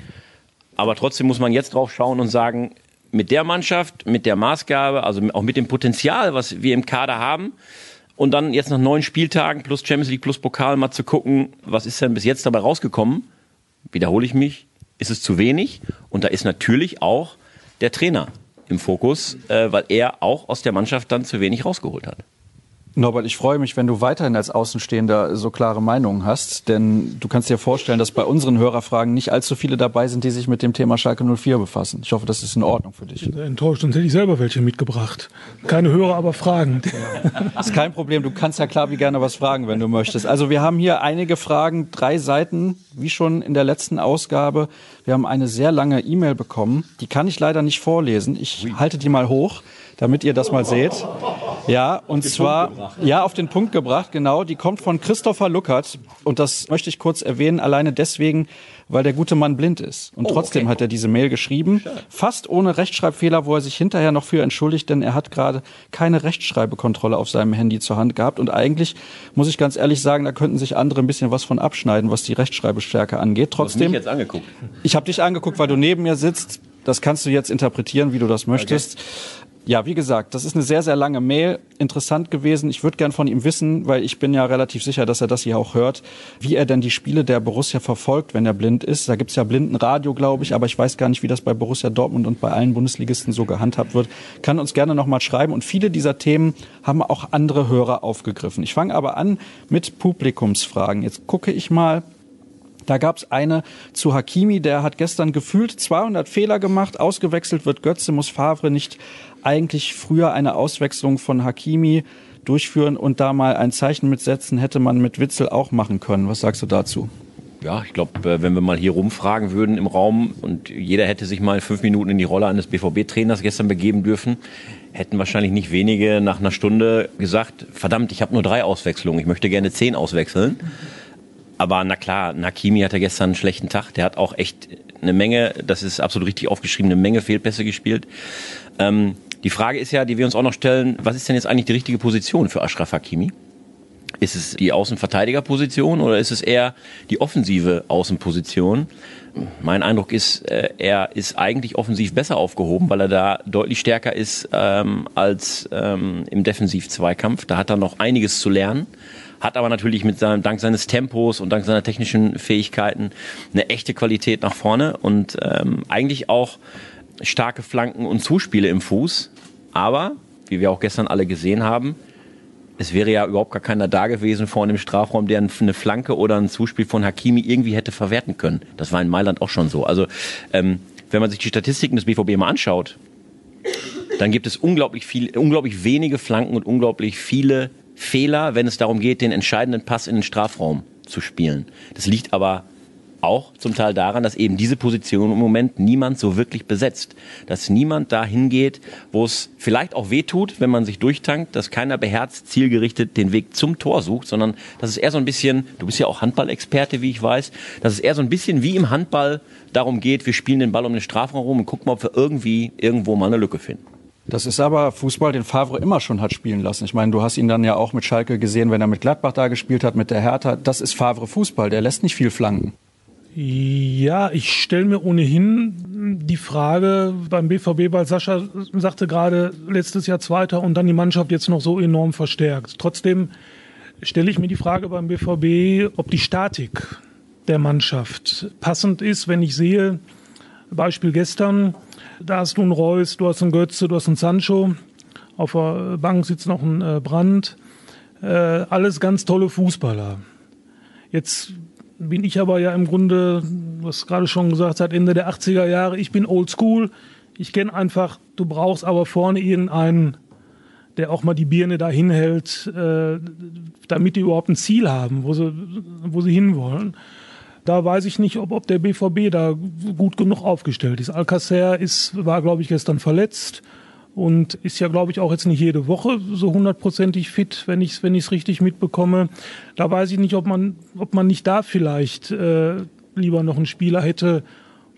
Aber trotzdem muss man jetzt drauf schauen und sagen, mit der Mannschaft, mit der Maßgabe, also auch mit dem Potenzial, was wir im Kader haben, und dann jetzt nach neun Spieltagen plus Champions League plus Pokal mal zu gucken, was ist denn bis jetzt dabei rausgekommen, wiederhole ich mich, ist es zu wenig. Und da ist natürlich auch der Trainer im Fokus, äh, weil er auch aus der Mannschaft dann zu wenig rausgeholt hat. Norbert, ich freue mich, wenn du weiterhin als Außenstehender so klare Meinungen hast, denn du kannst dir vorstellen, dass bei unseren Hörerfragen nicht allzu viele dabei sind, die sich mit dem Thema Schalke 04 befassen. Ich hoffe, das ist in Ordnung für dich. Enttäuscht, sonst hätte ich selber welche mitgebracht. Keine Hörer, aber Fragen. Das [laughs] ist kein Problem, du kannst ja klar wie gerne was fragen, wenn du möchtest. Also wir haben hier einige Fragen, drei Seiten, wie schon in der letzten Ausgabe. Wir haben eine sehr lange E-Mail bekommen, die kann ich leider nicht vorlesen. Ich halte die mal hoch. Damit ihr das mal seht. Ja, und zwar, ja, auf den Punkt gebracht, genau. Die kommt von Christopher Luckert. Und das möchte ich kurz erwähnen, alleine deswegen, weil der gute Mann blind ist. Und Oh, trotzdem okay. hat er diese Mail geschrieben. Fast ohne Rechtschreibfehler, wo er sich hinterher noch für entschuldigt, denn er hat gerade keine Rechtschreibekontrolle auf seinem Handy zur Hand gehabt. Und eigentlich, muss ich ganz ehrlich sagen, da könnten sich andere ein bisschen was von abschneiden, was die Rechtschreibestärke angeht. Du hast mich Trotzdem, jetzt angeguckt. ich habe dich angeguckt, weil du neben mir sitzt. Das kannst du jetzt interpretieren, wie du das möchtest. Ja, wie gesagt, das ist eine sehr, sehr lange Mail. Interessant gewesen. Ich würde gern von ihm wissen, weil ich bin ja relativ sicher, dass er das hier auch hört, wie er denn die Spiele der Borussia verfolgt, wenn er blind ist. Da gibt's ja Blindenradio, glaube ich, aber ich weiß gar nicht, wie das bei Borussia Dortmund und bei allen Bundesligisten so gehandhabt wird. Kann uns gerne nochmal schreiben. Und viele dieser Themen haben auch andere Hörer aufgegriffen. Ich fange aber an mit Publikumsfragen. Jetzt gucke ich mal, da gab's eine zu Hakimi, der hat gestern gefühlt 200 Fehler gemacht. Ausgewechselt wird Götze, muss Favre nicht eigentlich früher eine Auswechslung von Hakimi durchführen und da mal ein Zeichen mitsetzen, hätte man mit Witzel auch machen können. Was sagst du dazu? Ja, ich glaube, wenn wir mal hier rumfragen würden im Raum und jeder hätte sich mal fünf Minuten in die Rolle eines BVB-Trainers gestern begeben dürfen, hätten wahrscheinlich nicht wenige nach einer Stunde gesagt, verdammt, ich habe nur drei Auswechslungen, ich möchte gerne zehn auswechseln. Aber na klar, Nakimi hatte gestern einen schlechten Tag. Der hat auch echt eine Menge, das ist absolut richtig aufgeschrieben, eine Menge Fehlpässe gespielt. Ähm, die Frage ist ja, die wir uns auch noch stellen, was ist denn jetzt eigentlich die richtige Position für Ashraf Hakimi? Ist es die Außenverteidigerposition oder ist es eher die offensive Außenposition? Mein Eindruck ist, äh, er ist eigentlich offensiv besser aufgehoben, weil er da deutlich stärker ist ähm, als ähm, im Defensiv-Zweikampf. Da hat er noch einiges zu lernen, hat aber natürlich mit seinem, dank seines Tempos und dank seiner technischen Fähigkeiten eine echte Qualität nach vorne und ähm, eigentlich auch starke Flanken und Zuspiele im Fuß. Aber, wie wir auch gestern alle gesehen haben, es wäre ja überhaupt gar keiner da gewesen vorne im Strafraum, der eine Flanke oder ein Zuspiel von Hakimi irgendwie hätte verwerten können. Das war in Mailand auch schon so. Also ähm, wenn man sich die Statistiken des BVB mal anschaut, dann gibt es unglaublich viel, unglaublich wenige Flanken und unglaublich viele Fehler, wenn es darum geht, den entscheidenden Pass in den Strafraum zu spielen. Das liegt aber auch zum Teil daran, dass eben diese Position im Moment niemand so wirklich besetzt. Dass niemand da hingeht, wo es vielleicht auch wehtut, wenn man sich durchtankt, dass keiner beherzt, zielgerichtet den Weg zum Tor sucht, sondern dass es eher so ein bisschen, du bist ja auch Handballexperte, wie ich weiß, dass es eher so ein bisschen wie im Handball darum geht, wir spielen den Ball um den Strafraum rum und gucken ob wir irgendwie irgendwo mal eine Lücke finden. Das ist aber Fußball, den Favre immer schon hat spielen lassen. Ich meine, du hast ihn dann ja auch mit Schalke gesehen, wenn er mit Gladbach da gespielt hat, mit der Hertha. Das ist Favre Fußball, der lässt nicht viel flanken. Ja, ich stelle mir ohnehin die Frage beim BVB, weil Sascha sagte gerade letztes Jahr Zweiter und dann die Mannschaft jetzt noch so enorm verstärkt. Trotzdem stelle ich mir die Frage beim BVB, ob die Statik der Mannschaft passend ist, wenn ich sehe, Beispiel gestern, da hast du einen Reus, du hast einen Götze, du hast einen Sancho, auf der Bank sitzt noch ein äh, Brand, äh, alles ganz tolle Fußballer. Jetzt bin ich aber ja im Grunde, was gerade schon gesagt hat, Ende der 80er Jahre, ich bin old school. Ich kenne einfach, du brauchst aber vorne irgendeinen, der auch mal die Birne da hinhält, äh, damit die überhaupt ein Ziel haben, wo sie, wo sie hinwollen. Da weiß ich nicht, ob, ob der BVB da gut genug aufgestellt ist. Alcacer ist, war, glaube ich, gestern verletzt und ist ja, glaube ich, auch jetzt nicht jede Woche so hundertprozentig fit, wenn ich es wenn ich's richtig mitbekomme. Da weiß ich nicht, ob man, ob man nicht da vielleicht äh, lieber noch einen Spieler hätte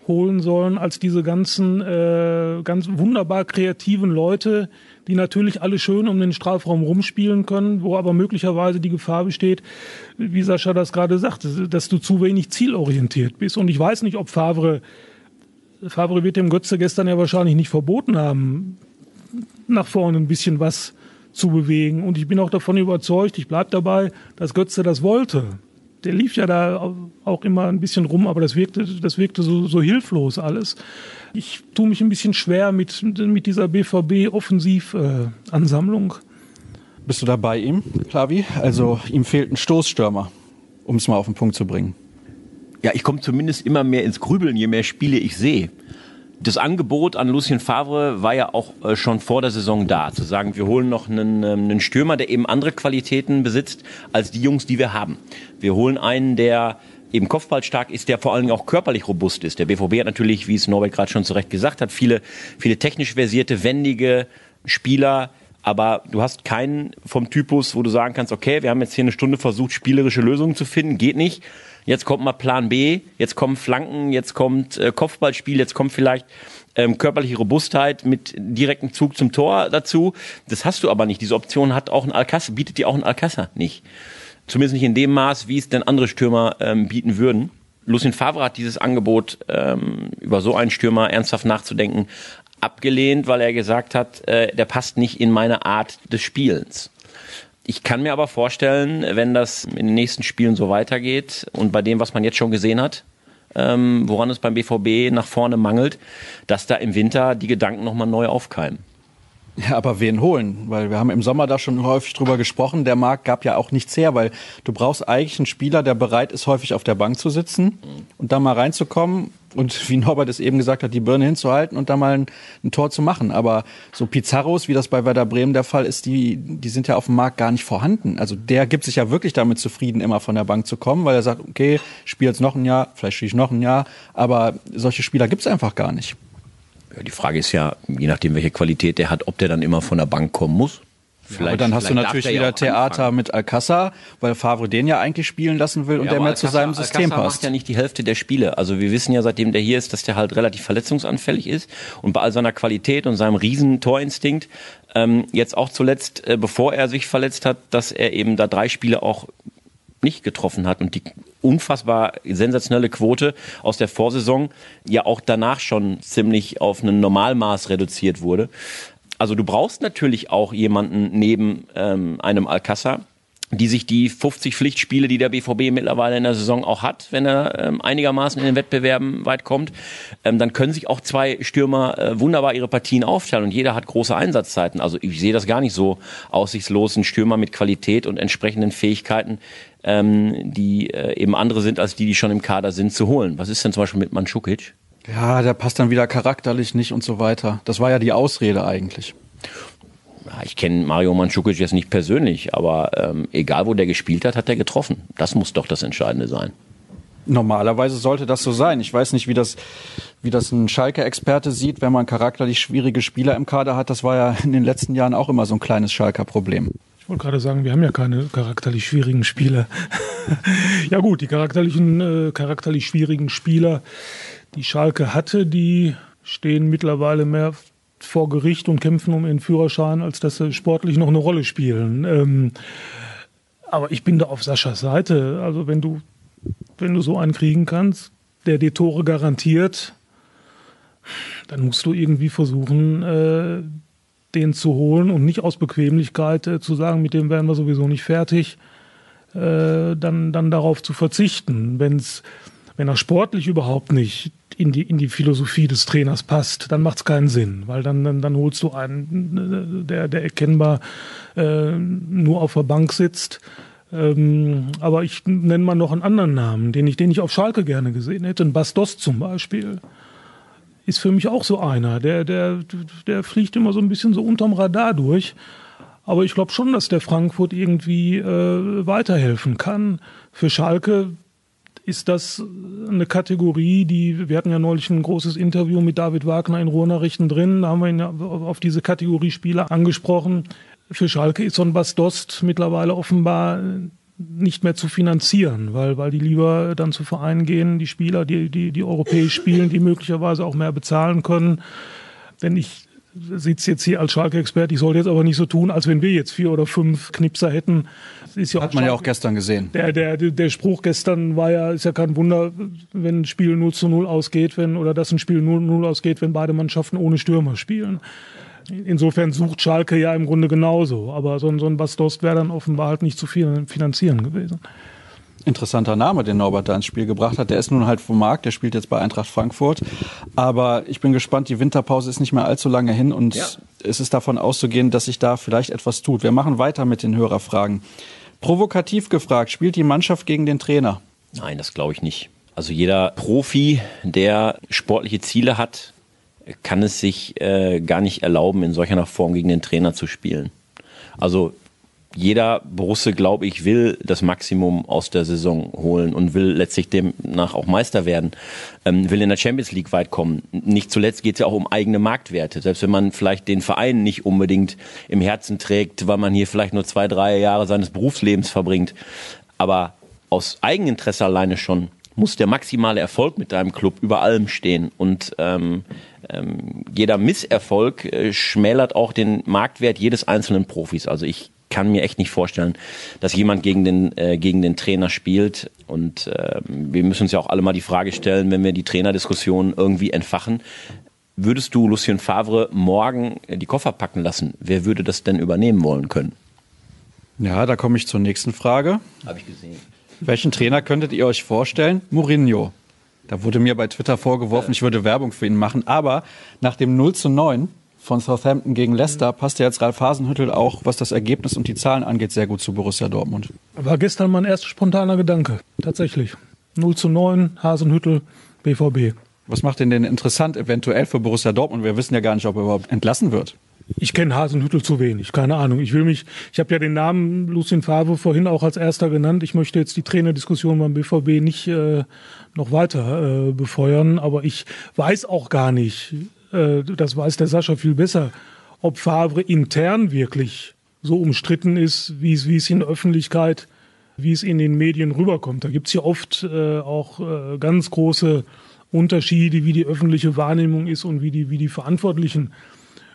holen sollen, als diese ganzen äh, ganz wunderbar kreativen Leute, die natürlich alle schön um den Strafraum rumspielen können, wo aber möglicherweise die Gefahr besteht, wie Sascha das gerade sagte, dass du zu wenig zielorientiert bist. Und ich weiß nicht, ob Favre, Favre wird dem Götze gestern ja wahrscheinlich nicht verboten haben, nach vorne ein bisschen was zu bewegen. Und ich bin auch davon überzeugt, ich bleib dabei, dass Götze das wollte. Der lief ja da auch immer ein bisschen rum, aber das wirkte, das wirkte so, so hilflos alles. Ich tue mich ein bisschen schwer mit, mit dieser BVB-Offensivansammlung. Bist du da bei ihm, Klavi? Also ihm fehlt ein Stoßstürmer, um es mal auf den Punkt zu bringen. Ja, ich komme zumindest immer mehr ins Grübeln, je mehr Spiele ich sehe. Das Angebot an Lucien Favre war ja auch äh, schon vor der Saison da, zu sagen, wir holen noch einen, ähm, einen Stürmer, der eben andere Qualitäten besitzt als die Jungs, die wir haben. Wir holen einen, der eben kopfballstark ist, der vor allen Dingen auch körperlich robust ist. Der BVB hat natürlich, wie es Norbert gerade schon zu Recht gesagt hat, viele, viele technisch versierte, wendige, Spieler, aber du hast keinen vom Typus, wo du sagen kannst, okay, wir haben jetzt hier eine Stunde versucht, spielerische Lösungen zu finden, geht nicht. Jetzt kommt mal Plan B, jetzt kommen Flanken, jetzt kommt äh, Kopfballspiel, jetzt kommt vielleicht ähm, körperliche Robustheit mit direktem Zug zum Tor dazu. Das hast du aber nicht. Diese Option hat auch ein Alcázar, bietet dir auch ein Alcázar nicht. Zumindest nicht in dem Maß, wie es denn andere Stürmer ähm, bieten würden. Lucien Favre hat dieses Angebot, ähm, über so einen Stürmer ernsthaft nachzudenken, abgelehnt, weil er gesagt hat, äh, der passt nicht in meine Art des Spielens. Ich kann mir aber vorstellen, wenn das in den nächsten Spielen so weitergeht und bei dem, was man jetzt schon gesehen hat, ähm, woran es beim BVB nach vorne mangelt, dass da im Winter die Gedanken nochmal neu aufkeimen. Ja, aber wen holen? Weil wir haben im Sommer da schon häufig drüber gesprochen. Der Markt gab ja auch nichts her, weil du brauchst eigentlich einen Spieler, der bereit ist, häufig auf der Bank zu sitzen und da mal reinzukommen und [laughs] wie Norbert es eben gesagt hat, die Birne hinzuhalten und da mal ein, ein, Tor zu machen. Aber so Pizarros, wie das bei Werder Bremen der Fall ist, die, die sind ja auf dem Markt gar nicht vorhanden. Also der gibt sich ja wirklich damit zufrieden, immer von der Bank zu kommen, weil er sagt, okay, spiel jetzt noch ein Jahr, vielleicht spiele ich noch ein Jahr, aber solche Spieler gibt's einfach gar nicht. Ja, die Frage ist ja, je nachdem, welche Qualität der hat, ob der dann immer von der Bank kommen muss. Vielleicht, aber dann hast du natürlich wieder ja Theater anfangen. mit Alcázar, weil Favre den ja eigentlich spielen lassen will und ja, der mehr Alcázar, zu seinem System Alcázar passt. macht ja nicht die Hälfte der Spiele. Also wir wissen ja, seitdem der hier ist, dass der halt relativ verletzungsanfällig ist und bei all seiner Qualität und seinem riesen Torinstinkt ähm, jetzt auch zuletzt, äh, bevor er sich verletzt hat, dass er eben da drei Spiele auch nicht getroffen hat und die unfassbar sensationelle Quote aus der Vorsaison ja auch danach schon ziemlich auf ein Normalmaß reduziert wurde. Also du brauchst natürlich auch jemanden neben ähm, einem Alcázar, die sich die 50 Pflichtspiele, die der BVB mittlerweile in der Saison auch hat, wenn er ähm, einigermaßen in den Wettbewerben weit kommt, ähm, dann können sich auch zwei Stürmer äh, wunderbar ihre Partien aufteilen und jeder hat große Einsatzzeiten. Also ich sehe das gar nicht so aussichtslos, ein Stürmer mit Qualität und entsprechenden Fähigkeiten, ähm, die äh, eben andere sind als die, die schon im Kader sind, zu holen. Was ist denn zum Beispiel mit Mandschukic? Ja, der passt dann wieder charakterlich nicht und so weiter. Das war ja die Ausrede eigentlich. Ich kenne Mario Mandzukic jetzt nicht persönlich, aber ähm, egal wo der gespielt hat, hat er getroffen. Das muss doch das Entscheidende sein. Normalerweise sollte das so sein. Ich weiß nicht, wie das, wie das ein Schalke-Experte sieht, wenn man charakterlich schwierige Spieler im Kader hat. Das war ja in den letzten Jahren auch immer so ein kleines Schalker-Problem. Ich wollte gerade sagen, wir haben ja keine charakterlich schwierigen Spieler. [laughs] ja gut, die charakterlichen, äh, charakterlich schwierigen Spieler, die Schalke hatte, die stehen mittlerweile mehr vor Gericht und kämpfen um ihren Führerschein, als dass sie sportlich noch eine Rolle spielen. Ähm, aber ich bin da auf Saschas Seite. Also wenn du, wenn du so einen kriegen kannst, der die Tore garantiert, dann musst du irgendwie versuchen, äh, den zu holen und nicht aus Bequemlichkeit äh, zu sagen, mit dem werden wir sowieso nicht fertig, äh, dann, dann darauf zu verzichten. Wenn's, wenn er sportlich überhaupt nicht in die, in die Philosophie des Trainers passt, dann macht es keinen Sinn, weil dann, dann, dann holst du einen, äh, der, der erkennbar äh, nur auf der Bank sitzt. Ähm, aber ich nenne mal noch einen anderen Namen, den ich, den ich auf Schalke gerne gesehen hätte, Bastos zum Beispiel ist für mich auch so einer. Der, der, der fliegt immer so ein bisschen so unterm Radar durch. Aber ich glaube schon, dass der Frankfurt irgendwie äh, weiterhelfen kann. Für Schalke ist das eine Kategorie, die, wir hatten ja neulich ein großes Interview mit David Wagner in Ruhrnachrichten drin, da haben wir ihn auf diese Kategorie Spieler angesprochen. Für Schalke ist so ein Bastost mittlerweile offenbar nicht mehr zu finanzieren, weil, weil die lieber dann zu Vereinen gehen, die Spieler, die, die, die europäisch spielen, die möglicherweise auch mehr bezahlen können. Denn ich sitze jetzt hier als Schalke-Experte, ich sollte jetzt aber nicht so tun, als wenn wir jetzt vier oder fünf Knipser hätten. Ist ja Hat man ja auch gestern gesehen. Der, der, der Spruch gestern war ja, ist ja kein Wunder, wenn ein Spiel 0 zu 0 ausgeht, wenn, oder dass ein Spiel 0 zu 0 ausgeht, wenn beide Mannschaften ohne Stürmer spielen. Insofern sucht Schalke ja im Grunde genauso. Aber so, so ein Bastost wäre dann offenbar halt nicht zu viel finanzieren gewesen. Interessanter Name, den Norbert da ins Spiel gebracht hat. Der ist nun halt vom Markt, der spielt jetzt bei Eintracht Frankfurt. Aber ich bin gespannt, die Winterpause ist nicht mehr allzu lange hin und ja. es ist davon auszugehen, dass sich da vielleicht etwas tut. Wir machen weiter mit den Hörerfragen. Provokativ gefragt, spielt die Mannschaft gegen den Trainer? Nein, das glaube ich nicht. Also jeder Profi, der sportliche Ziele hat, kann es sich äh, gar nicht erlauben, in solcher Form gegen den Trainer zu spielen. Also jeder Borusse, glaube ich, will das Maximum aus der Saison holen und will letztlich demnach auch Meister werden, ähm, will in der Champions League weit kommen. Nicht zuletzt geht es ja auch um eigene Marktwerte. Selbst wenn man vielleicht den Verein nicht unbedingt im Herzen trägt, weil man hier vielleicht nur zwei, drei Jahre seines Berufslebens verbringt. Aber aus Eigeninteresse alleine schon muss der maximale Erfolg mit deinem Club über allem stehen. Und ähm, ähm, jeder Misserfolg äh, schmälert auch den Marktwert jedes einzelnen Profis. Also ich kann mir echt nicht vorstellen, dass jemand gegen den, äh, gegen den Trainer spielt. Und äh, wir müssen uns ja auch alle mal die Frage stellen, wenn wir die Trainerdiskussion irgendwie entfachen. Würdest du Lucien Favre morgen die Koffer packen lassen? Wer würde das denn übernehmen wollen können? Ja, da komme ich zur nächsten Frage. Habe ich gesehen. Welchen Trainer könntet ihr euch vorstellen? Mourinho. Da wurde mir bei Twitter vorgeworfen, ich würde Werbung für ihn machen. Aber nach dem 0 zu 9 von Southampton gegen Leicester passt ja jetzt Ralf Hasenhüttel auch, was das Ergebnis und die Zahlen angeht, sehr gut zu Borussia Dortmund. War gestern mein erster spontaner Gedanke. Tatsächlich. 0 zu 9, Hasenhüttel, BVB. Was macht denn denn interessant eventuell für Borussia Dortmund? Wir wissen ja gar nicht, ob er überhaupt entlassen wird. Ich kenne Hasenhüttel zu wenig, keine Ahnung. Ich will mich, ich habe ja den Namen Lucien Favre vorhin auch als erster genannt. Ich möchte jetzt die Trainerdiskussion beim BVB nicht äh, noch weiter äh, befeuern, aber ich weiß auch gar nicht, das weiß der Sascha viel besser, ob Favre intern wirklich so umstritten ist, wie es, es in der Öffentlichkeit, wie es in den Medien rüberkommt. Da gibt's ja oft äh, auch äh, ganz große Unterschiede, wie die öffentliche Wahrnehmung ist und wie die, wie die Verantwortlichen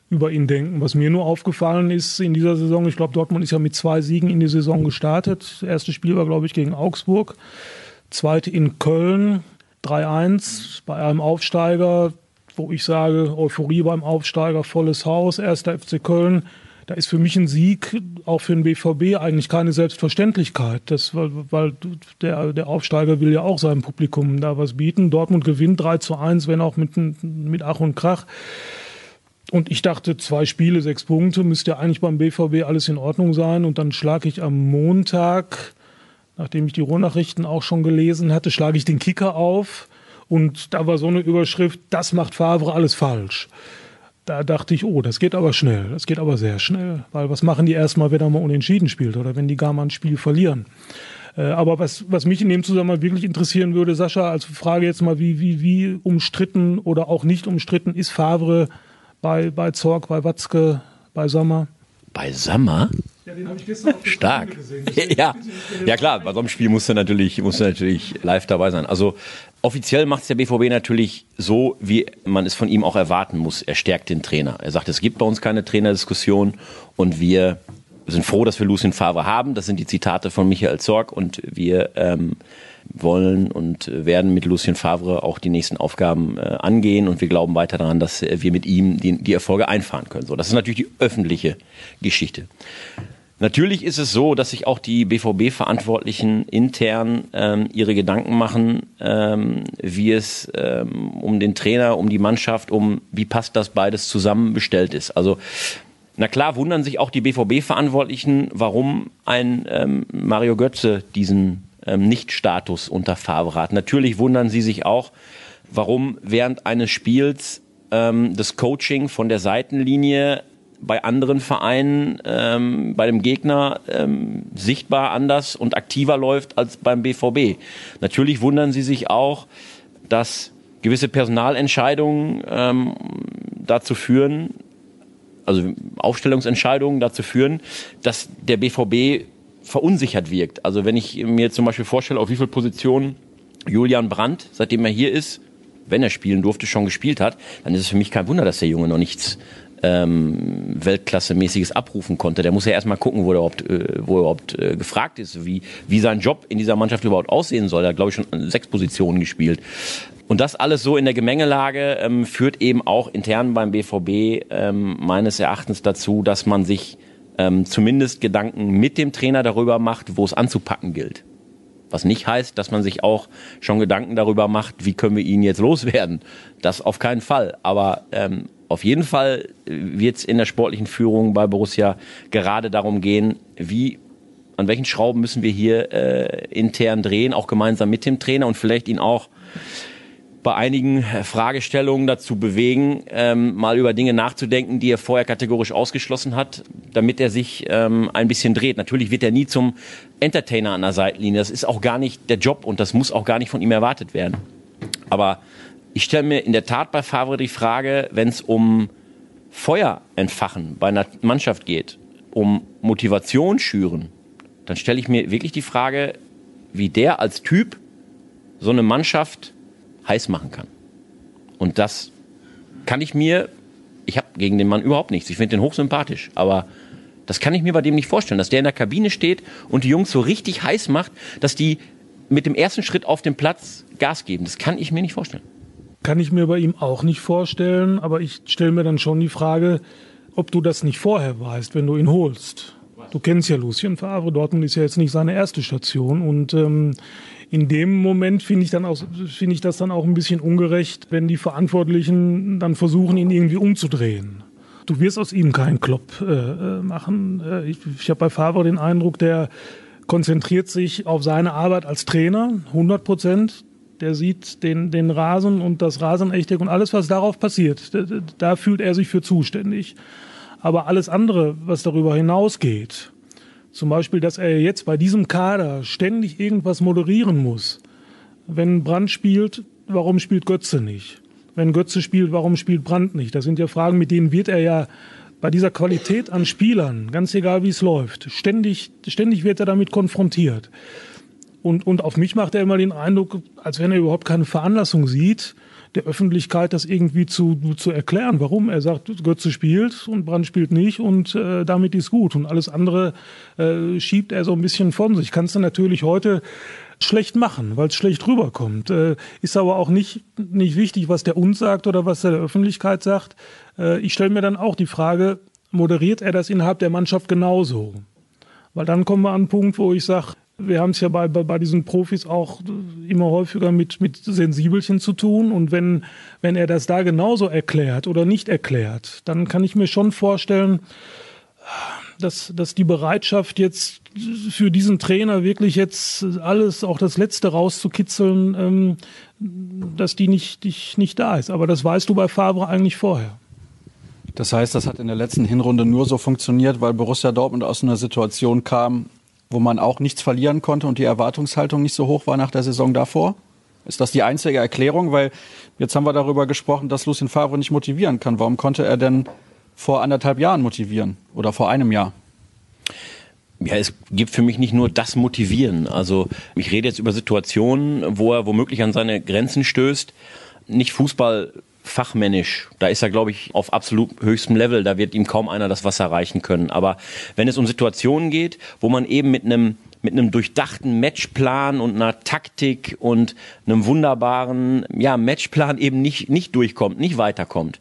über ihn denken. Was mir nur aufgefallen ist in dieser Saison, ich glaube, Dortmund ist ja mit zwei Siegen in die Saison gestartet. Das erste Spiel war, glaube ich, gegen Augsburg. Zweite in Köln, 3-1 bei einem Aufsteiger, wo ich sage, Euphorie beim Aufsteiger, volles Haus, erster FC Köln. Da ist für mich ein Sieg auch für den BVB eigentlich keine Selbstverständlichkeit. Das, weil, weil der, der Aufsteiger will ja auch seinem Publikum da was bieten. Dortmund gewinnt 3 zu 1, wenn auch mit, mit Ach und Krach. Und ich dachte, zwei Spiele, sechs Punkte, müsste ja eigentlich beim BVB alles in Ordnung sein. Und dann schlage ich am Montag, nachdem ich die Ruhrnachrichten auch schon gelesen hatte, schlage ich den Kicker auf. Und da war so eine Überschrift, das macht Favre alles falsch. Da dachte ich, oh, das geht aber schnell, das geht aber sehr schnell. Weil was machen die erstmal, wenn er mal unentschieden spielt oder wenn die gar mal ein Spiel verlieren? Äh, aber was, was mich in dem Zusammenhang wirklich interessieren würde, Sascha, als Frage jetzt mal, wie, wie, wie umstritten oder auch nicht umstritten ist Favre bei, bei Zorg, bei Watzke, bei Sommer. Bei Sommer? Ja, den habe ich gestern auf Stark. Gesehen. [laughs] Ja, ja klar, bei so einem Spiel musst du natürlich, musst du natürlich live dabei sein. Also offiziell macht es der BVB natürlich so, wie man es von ihm auch erwarten muss. Er stärkt den Trainer. Er sagt, es gibt bei uns keine Trainerdiskussion und wir sind froh, dass wir Lucien Favre haben. Das sind die Zitate von Michael Zorg und wir ähm, wollen und werden mit Lucien Favre auch die nächsten Aufgaben äh, angehen und wir glauben weiter daran, dass wir mit ihm die, die Erfolge einfahren können. So, das ist natürlich die öffentliche Geschichte. Natürlich ist es so, dass sich auch die BVB-Verantwortlichen intern ähm, ihre Gedanken machen, ähm, wie es ähm, um den Trainer, um die Mannschaft, um wie passt das beides zusammen bestellt ist. Also na klar wundern sich auch die BVB-Verantwortlichen, warum ein ähm, Mario Götze diesen ähm, Nicht-Status unter Favre hat. Natürlich wundern sie sich auch, warum während eines Spiels ähm, das Coaching von der Seitenlinie bei anderen Vereinen ähm, bei dem Gegner ähm, sichtbar anders und aktiver läuft als beim BVB. Natürlich wundern sie sich auch, dass gewisse Personalentscheidungen ähm, dazu führen, also Aufstellungsentscheidungen dazu führen, dass der BVB verunsichert wirkt. Also wenn ich mir zum Beispiel vorstelle, auf wie viele Positionen Julian Brandt, seitdem er hier ist, wenn er spielen durfte, schon gespielt hat, dann ist es für mich kein Wunder, dass der Junge noch nichts ähm, Weltklassemäßiges abrufen konnte. Der muss ja erstmal gucken, wo er überhaupt, äh, wo er überhaupt äh, gefragt ist, wie, wie sein Job in dieser Mannschaft überhaupt aussehen soll. Er hat, glaube ich, schon sechs Positionen gespielt. Und das alles so in der Gemengelage ähm, führt eben auch intern beim BVB ähm, meines Erachtens dazu, dass man sich ähm, zumindest Gedanken mit dem Trainer darüber macht, wo es anzupacken gilt. Was nicht heißt, dass man sich auch schon Gedanken darüber macht, wie können wir ihn jetzt loswerden. Das auf keinen Fall. Aber ähm, auf jeden Fall wird es in der sportlichen Führung bei Borussia gerade darum gehen, wie an welchen Schrauben müssen wir hier äh, intern drehen, auch gemeinsam mit dem Trainer und vielleicht ihn auch bei einigen Fragestellungen dazu bewegen, ähm, mal über Dinge nachzudenken, die er vorher kategorisch ausgeschlossen hat, damit er sich ähm, ein bisschen dreht. Natürlich wird er nie zum Entertainer an der Seitenlinie. Das ist auch gar nicht der Job und das muss auch gar nicht von ihm erwartet werden. Aber ich stelle mir in der Tat bei Favre die Frage, wenn es um Feuer entfachen bei einer Mannschaft geht, um Motivation schüren, dann stelle ich mir wirklich die Frage, wie der als Typ so eine Mannschaft heiß machen kann. Und das kann ich mir, ich habe gegen den Mann überhaupt nichts, ich finde den hochsympathisch, aber das kann ich mir bei dem nicht vorstellen, dass der in der Kabine steht und die Jungs so richtig heiß macht, dass die mit dem ersten Schritt auf den Platz Gas geben. Das kann ich mir nicht vorstellen. Kann ich mir bei ihm auch nicht vorstellen, aber ich stelle mir dann schon die Frage, ob du das nicht vorher weißt, wenn du ihn holst. Du kennst ja Lucien Favre, Dortmund ist ja jetzt nicht seine erste Station und ähm, in dem Moment finde ich dann auch finde ich das dann auch ein bisschen ungerecht, wenn die Verantwortlichen dann versuchen, ihn irgendwie umzudrehen. Du wirst aus ihm keinen Klopp äh, äh machen. Äh, ich ich habe bei Favre den Eindruck, der konzentriert sich auf seine Arbeit als Trainer, 100 Prozent der sieht den, den Rasen und das Rasenechteck und alles, was darauf passiert. Da, da fühlt er sich für zuständig. Aber alles andere, was darüber hinausgeht, zum Beispiel, dass er jetzt bei diesem Kader ständig irgendwas moderieren muss. Wenn Brand spielt, warum spielt Götze nicht? Wenn Götze spielt, warum spielt Brand nicht? Das sind ja Fragen, mit denen wird er ja bei dieser Qualität an Spielern, ganz egal wie es läuft, ständig, ständig wird er damit konfrontiert. Und, und auf mich macht er immer den Eindruck, als wenn er überhaupt keine Veranlassung sieht, der Öffentlichkeit das irgendwie zu, zu erklären, warum er sagt, Götze spielt und Brand spielt nicht und äh, damit ist gut. Und alles andere äh, schiebt er so ein bisschen von sich. Kannst du natürlich heute schlecht machen, weil es schlecht rüberkommt. Äh, ist aber auch nicht, nicht wichtig, was der uns sagt oder was er der Öffentlichkeit sagt. Äh, ich stelle mir dann auch die Frage, moderiert er das innerhalb der Mannschaft genauso? Weil dann kommen wir an einen Punkt, wo ich sage, wir haben es ja bei, bei, bei diesen Profis auch immer häufiger mit, mit Sensibelchen zu tun. Und wenn, wenn er das da genauso erklärt oder nicht erklärt, dann kann ich mir schon vorstellen, dass, dass die Bereitschaft jetzt für diesen Trainer wirklich jetzt alles, auch das Letzte rauszukitzeln, ähm, dass die nicht, nicht, nicht da ist. Aber das weißt du bei Favre eigentlich vorher. Das heißt, das hat in der letzten Hinrunde nur so funktioniert, weil Borussia Dortmund aus einer Situation kam, wo man auch nichts verlieren konnte und die Erwartungshaltung nicht so hoch war nach der Saison davor? Ist das die einzige Erklärung? Weil jetzt haben wir darüber gesprochen, dass Lucien Favre nicht motivieren kann. Warum konnte er denn vor anderthalb Jahren motivieren oder vor einem Jahr? Ja, es gibt für mich nicht nur das Motivieren. Also ich rede jetzt über Situationen, wo er womöglich an seine Grenzen stößt. Nicht Fußball fachmännisch, da ist er, glaube ich, auf absolut höchstem Level, da wird ihm kaum einer das Wasser reichen können. Aber wenn es um Situationen geht, wo man eben mit einem mit einem durchdachten Matchplan und einer Taktik und einem wunderbaren ja, Matchplan eben nicht, nicht durchkommt, nicht weiterkommt.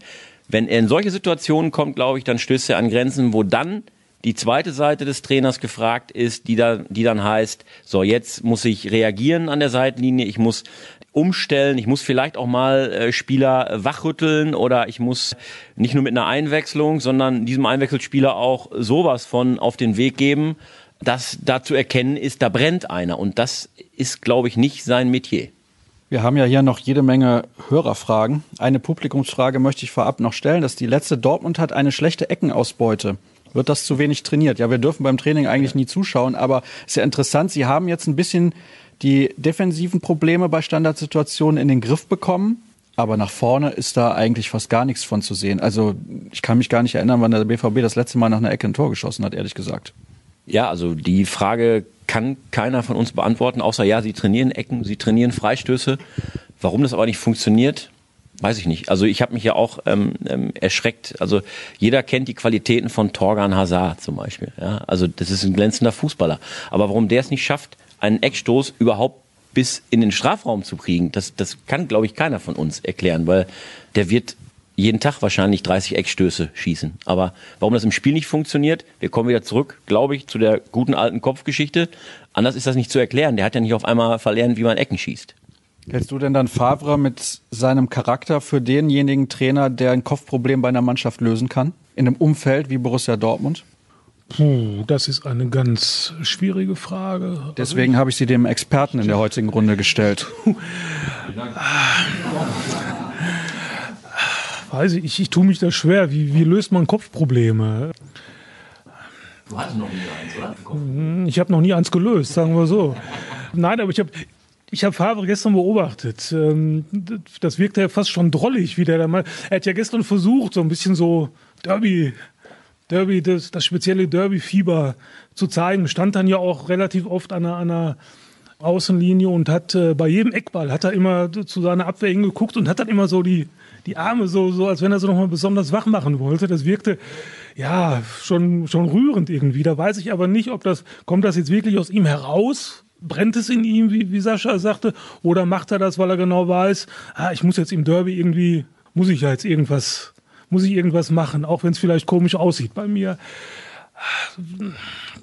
Wenn er in solche Situationen kommt, glaube ich, dann stößt er an Grenzen, wo dann die zweite Seite des Trainers gefragt ist, die, da, die dann heißt, so jetzt muss ich reagieren an der Seitenlinie, ich muss umstellen. Ich muss vielleicht auch mal äh, Spieler wachrütteln oder ich muss nicht nur mit einer Einwechslung, sondern diesem Einwechselspieler auch sowas von auf den Weg geben, dass da zu erkennen ist, da brennt einer. Und das ist, glaube ich, nicht sein Metier. Wir haben ja hier noch jede Menge Hörerfragen. Eine Publikumsfrage möchte ich vorab noch stellen. dass die letzte Dortmund hat eine schlechte Eckenausbeute. Wird das zu wenig trainiert? Ja, wir dürfen beim Training eigentlich nie zuschauen, aber ist ja interessant. Sie haben jetzt ein bisschen die defensiven Probleme bei Standardsituationen in den Griff bekommen. Aber nach vorne ist da eigentlich fast gar nichts von zu sehen. Also ich kann mich gar nicht erinnern, wann der BVB das letzte Mal nach einer Ecke ein Tor geschossen hat, ehrlich gesagt. Ja, also die Frage kann keiner von uns beantworten, außer ja, sie trainieren Ecken, sie trainieren Freistöße. Warum das aber nicht funktioniert, weiß ich nicht. Also ich habe mich ja auch ähm, ähm, erschreckt. Also jeder kennt die Qualitäten von Torgan Hazard zum Beispiel. Ja? Also das ist ein glänzender Fußballer. Aber warum der es nicht schafft, einen Eckstoß überhaupt bis in den Strafraum zu kriegen, das, das kann, glaube ich, keiner von uns erklären, weil der wird jeden Tag wahrscheinlich 30 Eckstöße schießen. Aber warum das im Spiel nicht funktioniert, wir kommen wieder zurück, glaube ich, zu der guten alten Kopfgeschichte. Anders ist das nicht zu erklären. Der hat ja nicht auf einmal verlernt, wie man Ecken schießt. Hältst du denn dann Favre mit seinem Charakter für denjenigen Trainer, der ein Kopfproblem bei einer Mannschaft lösen kann? In einem Umfeld wie Borussia Dortmund? Puh, das ist eine ganz schwierige Frage. Deswegen habe ich sie dem Experten in der heutigen Runde gestellt. Weiß ich, ich, ich tue mich da schwer. Wie, wie löst man Kopfprobleme? Du hattest noch nie eins, oder? Ich habe noch nie eins gelöst, sagen wir so. Nein, aber ich habe ich habe Favre gestern beobachtet. Ähm, Das wirkte ja fast schon drollig, wie der da mal. Er hat ja gestern versucht, so ein bisschen so Derby, Derby, das, das spezielle Derby-Fieber zu zeigen. Stand dann ja auch relativ oft an einer, an einer Außenlinie und hat äh, bei jedem Eckball hat er immer zu seiner Abwehr hingeguckt und hat dann immer so die, die Arme so, so, als wenn er so nochmal besonders wach machen wollte. Das wirkte ja schon, schon rührend irgendwie. Da weiß ich aber nicht, ob das, kommt das jetzt wirklich aus ihm heraus? Brennt es in ihm, wie, wie Sascha sagte, oder macht er das, weil er genau weiß, ah, ich muss jetzt im Derby irgendwie, muss ich ja jetzt irgendwas, muss ich irgendwas machen, auch wenn es vielleicht komisch aussieht bei mir.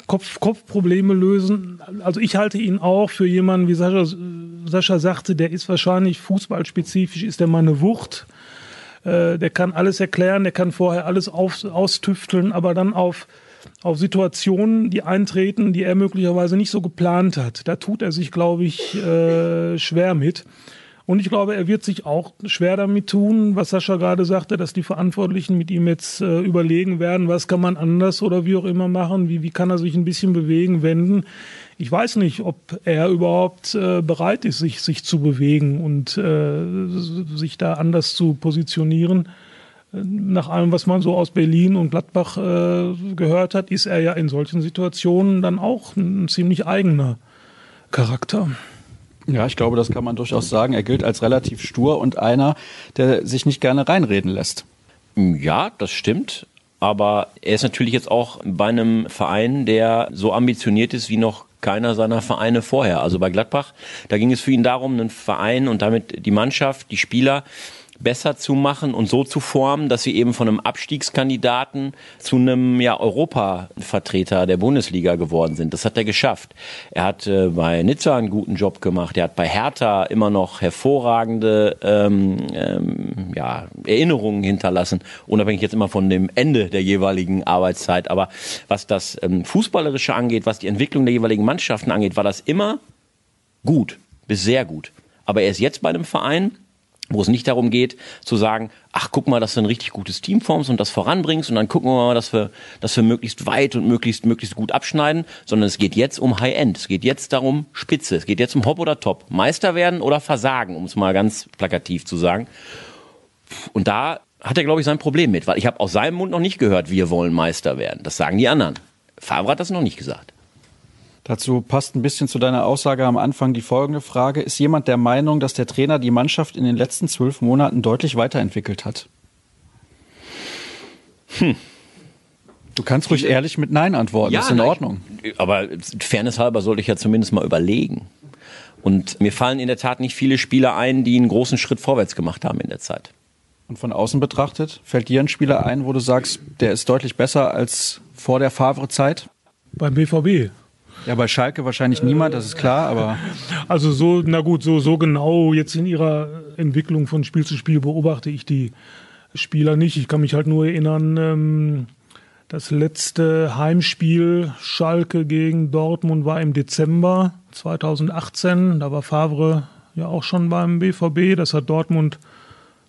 Kopf, Kopfprobleme lösen. Also ich halte ihn auch für jemanden, wie Sascha, Sascha sagte, der ist wahrscheinlich fußballspezifisch, ist der mal eine Wucht. Äh, der kann alles erklären, der kann vorher alles auf, austüfteln, aber dann auf, auf Situationen, die eintreten, die er möglicherweise nicht so geplant hat. Da tut er sich, glaube ich, äh, schwer mit. Und ich glaube, er wird sich auch schwer damit tun, was Sascha gerade sagte, dass die Verantwortlichen mit ihm jetzt äh, überlegen werden, was kann man anders oder wie auch immer machen, wie, wie kann er sich ein bisschen bewegen, wenden. Ich weiß nicht, ob er überhaupt äh, bereit ist, sich, sich zu bewegen und äh, sich da anders zu positionieren. Nach allem, was man so aus Berlin und Gladbach äh, gehört hat, ist er ja in solchen Situationen dann auch ein ziemlich eigener Charakter. Ja, ich glaube, das kann man durchaus sagen. Er gilt als relativ stur und einer, der sich nicht gerne reinreden lässt. Ja, das stimmt. Aber er ist natürlich jetzt auch bei einem Verein, der so ambitioniert ist wie noch keiner seiner Vereine vorher. Also bei Gladbach, da ging es für ihn darum, einen Verein und damit die Mannschaft, die Spieler besser zu machen und so zu formen, dass sie eben von einem Abstiegskandidaten zu einem ja, Europavertreter der Bundesliga geworden sind. Das hat er geschafft. Er hat äh, bei Nizza einen guten Job gemacht. Er hat bei Hertha immer noch hervorragende ähm, ähm, ja, Erinnerungen hinterlassen, unabhängig jetzt immer von dem Ende der jeweiligen Arbeitszeit. Aber was das ähm, Fußballerische angeht, was die Entwicklung der jeweiligen Mannschaften angeht, war das immer gut, bis sehr gut. Aber er ist jetzt bei einem Verein, wo es nicht darum geht, zu sagen, ach, guck mal, dass du ein richtig gutes Team formst und das voranbringst und dann gucken wir mal, dass wir, dass wir möglichst weit und möglichst, möglichst gut abschneiden, sondern es geht jetzt um High-End. Es geht jetzt darum Spitze. Es geht jetzt um Hop oder Top. Meister werden oder versagen, um es mal ganz plakativ zu sagen. Und da hat er, glaube ich, sein Problem mit, weil ich habe aus seinem Mund noch nicht gehört, wir wollen Meister werden. Das sagen die anderen. Favre hat das noch nicht gesagt. Dazu passt ein bisschen zu deiner Aussage am Anfang die folgende Frage. Ist jemand der Meinung, dass der Trainer die Mannschaft in den letzten zwölf Monaten deutlich weiterentwickelt hat? Hm. Du kannst ruhig ehrlich mit Nein antworten, ja, ist in Ordnung. Aber Fairness halber sollte ich ja zumindest mal überlegen. Und mir fallen in der Tat nicht viele Spieler ein, die einen großen Schritt vorwärts gemacht haben in der Zeit. Und von außen betrachtet, fällt dir ein Spieler ein, wo du sagst, der ist deutlich besser als vor der Favre-Zeit? Beim BVB. Ja, bei Schalke wahrscheinlich niemand, das ist klar, aber. Also so, na gut, so, so genau jetzt in ihrer Entwicklung von Spiel zu Spiel beobachte ich die Spieler nicht. Ich kann mich halt nur erinnern, ähm, das letzte Heimspiel Schalke gegen Dortmund war im Dezember 2018. Da war Favre ja auch schon beim BVB. Das hat Dortmund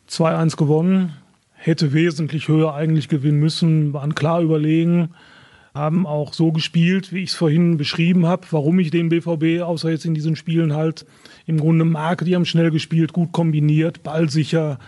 2-1 gewonnen. Hätte wesentlich höher eigentlich gewinnen müssen, waren klar überlegen haben auch so gespielt, wie ich es vorhin beschrieben habe, warum ich den BVB, außer jetzt in diesen Spielen halt im Grunde mag. Die haben schnell gespielt, gut kombiniert, ballsicher.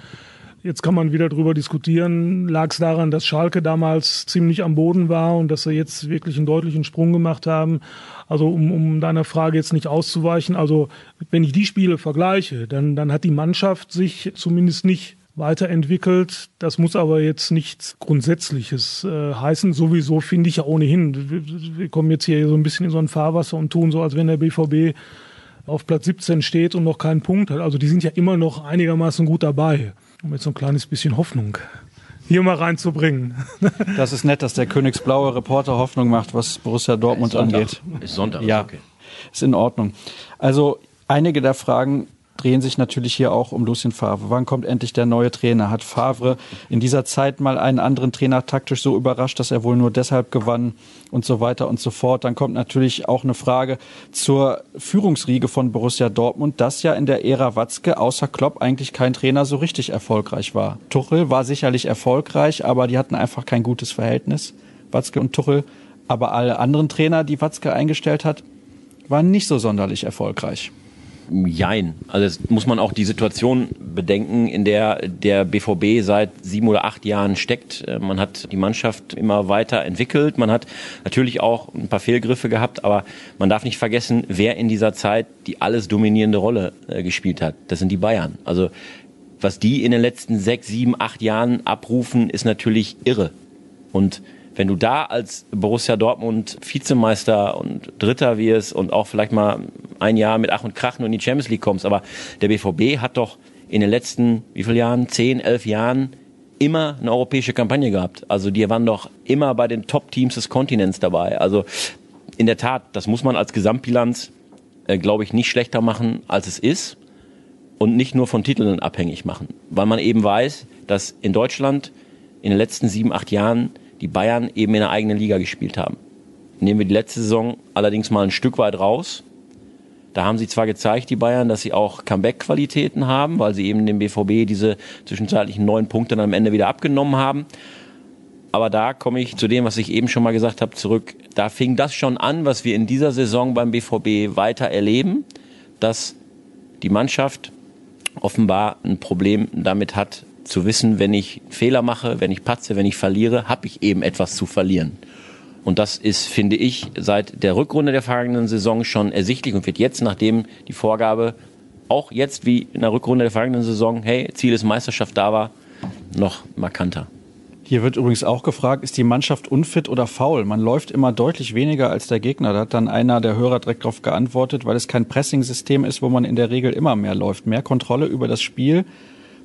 Jetzt kann man wieder darüber diskutieren, lag es daran, dass Schalke damals ziemlich am Boden war und dass sie jetzt wirklich einen deutlichen Sprung gemacht haben. Also um, um deiner Frage jetzt nicht auszuweichen, also wenn ich die Spiele vergleiche, dann, dann hat die Mannschaft sich zumindest nicht weiterentwickelt. Das muss aber jetzt nichts Grundsätzliches äh, heißen. Sowieso finde ich ja ohnehin, wir, wir kommen jetzt hier so ein bisschen in so ein Fahrwasser und tun so, als wenn der BVB auf Platz 17 steht und noch keinen Punkt hat. Also die sind ja immer noch einigermaßen gut dabei, um jetzt so ein kleines bisschen Hoffnung hier mal reinzubringen. [laughs] Das ist nett, dass der Königsblaue Reporter Hoffnung macht, was Borussia Dortmund ist angeht. Ist Sonntag, ja, okay. Ist in Ordnung. Also einige der Fragen drehen sich natürlich hier auch um Lucien Favre. Wann kommt endlich der neue Trainer? Hat Favre in dieser Zeit mal einen anderen Trainer taktisch so überrascht, dass er wohl nur deshalb gewann und so weiter und so fort? Dann kommt natürlich auch eine Frage zur Führungsriege von Borussia Dortmund, das ja in der Ära Watzke außer Klopp eigentlich kein Trainer so richtig erfolgreich war. Tuchel war sicherlich erfolgreich, aber die hatten einfach kein gutes Verhältnis, Watzke und Tuchel. Aber alle anderen Trainer, die Watzke eingestellt hat, waren nicht so sonderlich erfolgreich. Jein. Also jetzt muss man auch die Situation bedenken, in der der BVB seit sieben oder acht Jahren steckt. Äh, man hat die Mannschaft immer weiter entwickelt. Man hat natürlich auch ein paar Fehlgriffe gehabt, aber man darf nicht vergessen, wer in dieser Zeit die alles dominierende Rolle äh, gespielt hat. Das sind die Bayern. Also was die in den letzten sechs, sieben, acht Jahren abrufen, ist natürlich irre. Und wenn du da als Borussia Dortmund Vizemeister und Dritter wirst und auch vielleicht mal ein Jahr mit Ach und Krachen in die Champions League kommst, aber der BVB hat doch in den letzten, wie viele Jahren, zehn, elf Jahren immer eine europäische Kampagne gehabt. Also die waren doch immer bei den Top-Teams des Kontinents dabei. Also in der Tat, das muss man als Gesamtbilanz, äh, glaube ich, nicht schlechter machen, als es ist und nicht nur von Titeln abhängig machen, weil man eben weiß, dass in Deutschland in den letzten sieben, acht Jahren die Bayern eben in der eigenen Liga gespielt haben. Nehmen wir die letzte Saison allerdings mal ein Stück weit raus. Da haben sie zwar gezeigt, die Bayern, dass sie auch Comeback-Qualitäten haben, weil sie eben dem BVB diese zwischenzeitlichen neun Punkte dann am Ende wieder abgenommen haben. Aber da komme ich zu dem, was ich eben schon mal gesagt habe, zurück. Da fing das schon an, was wir in dieser Saison beim BVB weiter erleben, dass die Mannschaft offenbar ein Problem damit hat, zu wissen, wenn ich Fehler mache, wenn ich patze, wenn ich verliere, habe ich eben etwas zu verlieren. Und das ist, finde ich, seit der Rückrunde der vergangenen Saison schon ersichtlich und wird jetzt, nachdem die Vorgabe auch jetzt wie in der Rückrunde der vergangenen Saison, hey, Ziel ist Meisterschaft da war, noch markanter. Hier wird übrigens auch gefragt, ist die Mannschaft unfit oder faul? Man läuft immer deutlich weniger als der Gegner. Da hat dann einer der Hörer direkt darauf geantwortet, weil es kein Pressing-System ist, wo man in der Regel immer mehr läuft. Mehr Kontrolle über das Spiel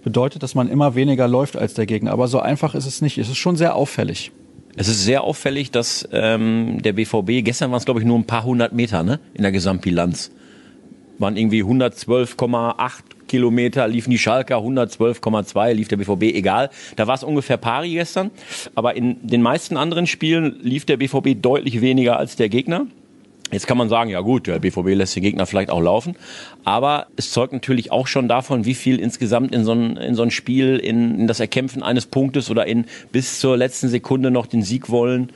bedeutet, dass man immer weniger läuft als der Gegner. Aber so einfach ist es nicht. Es ist schon sehr auffällig. Es ist sehr auffällig, dass ähm, der BVB, gestern waren es glaube ich nur ein paar hundert Meter ne, in der Gesamtbilanz, waren irgendwie 112,8 Kilometer, liefen die Schalker 112,2, lief der BVB, egal. Da war es ungefähr pari gestern. Aber in den meisten anderen Spielen lief der BVB deutlich weniger als der Gegner. Jetzt kann man sagen, ja gut, der BVB lässt den Gegner vielleicht auch laufen, aber es zeugt natürlich auch schon davon, wie viel insgesamt in so ein, in so ein Spiel, in, in das Erkämpfen eines Punktes oder in bis zur letzten Sekunde noch den Sieg wollen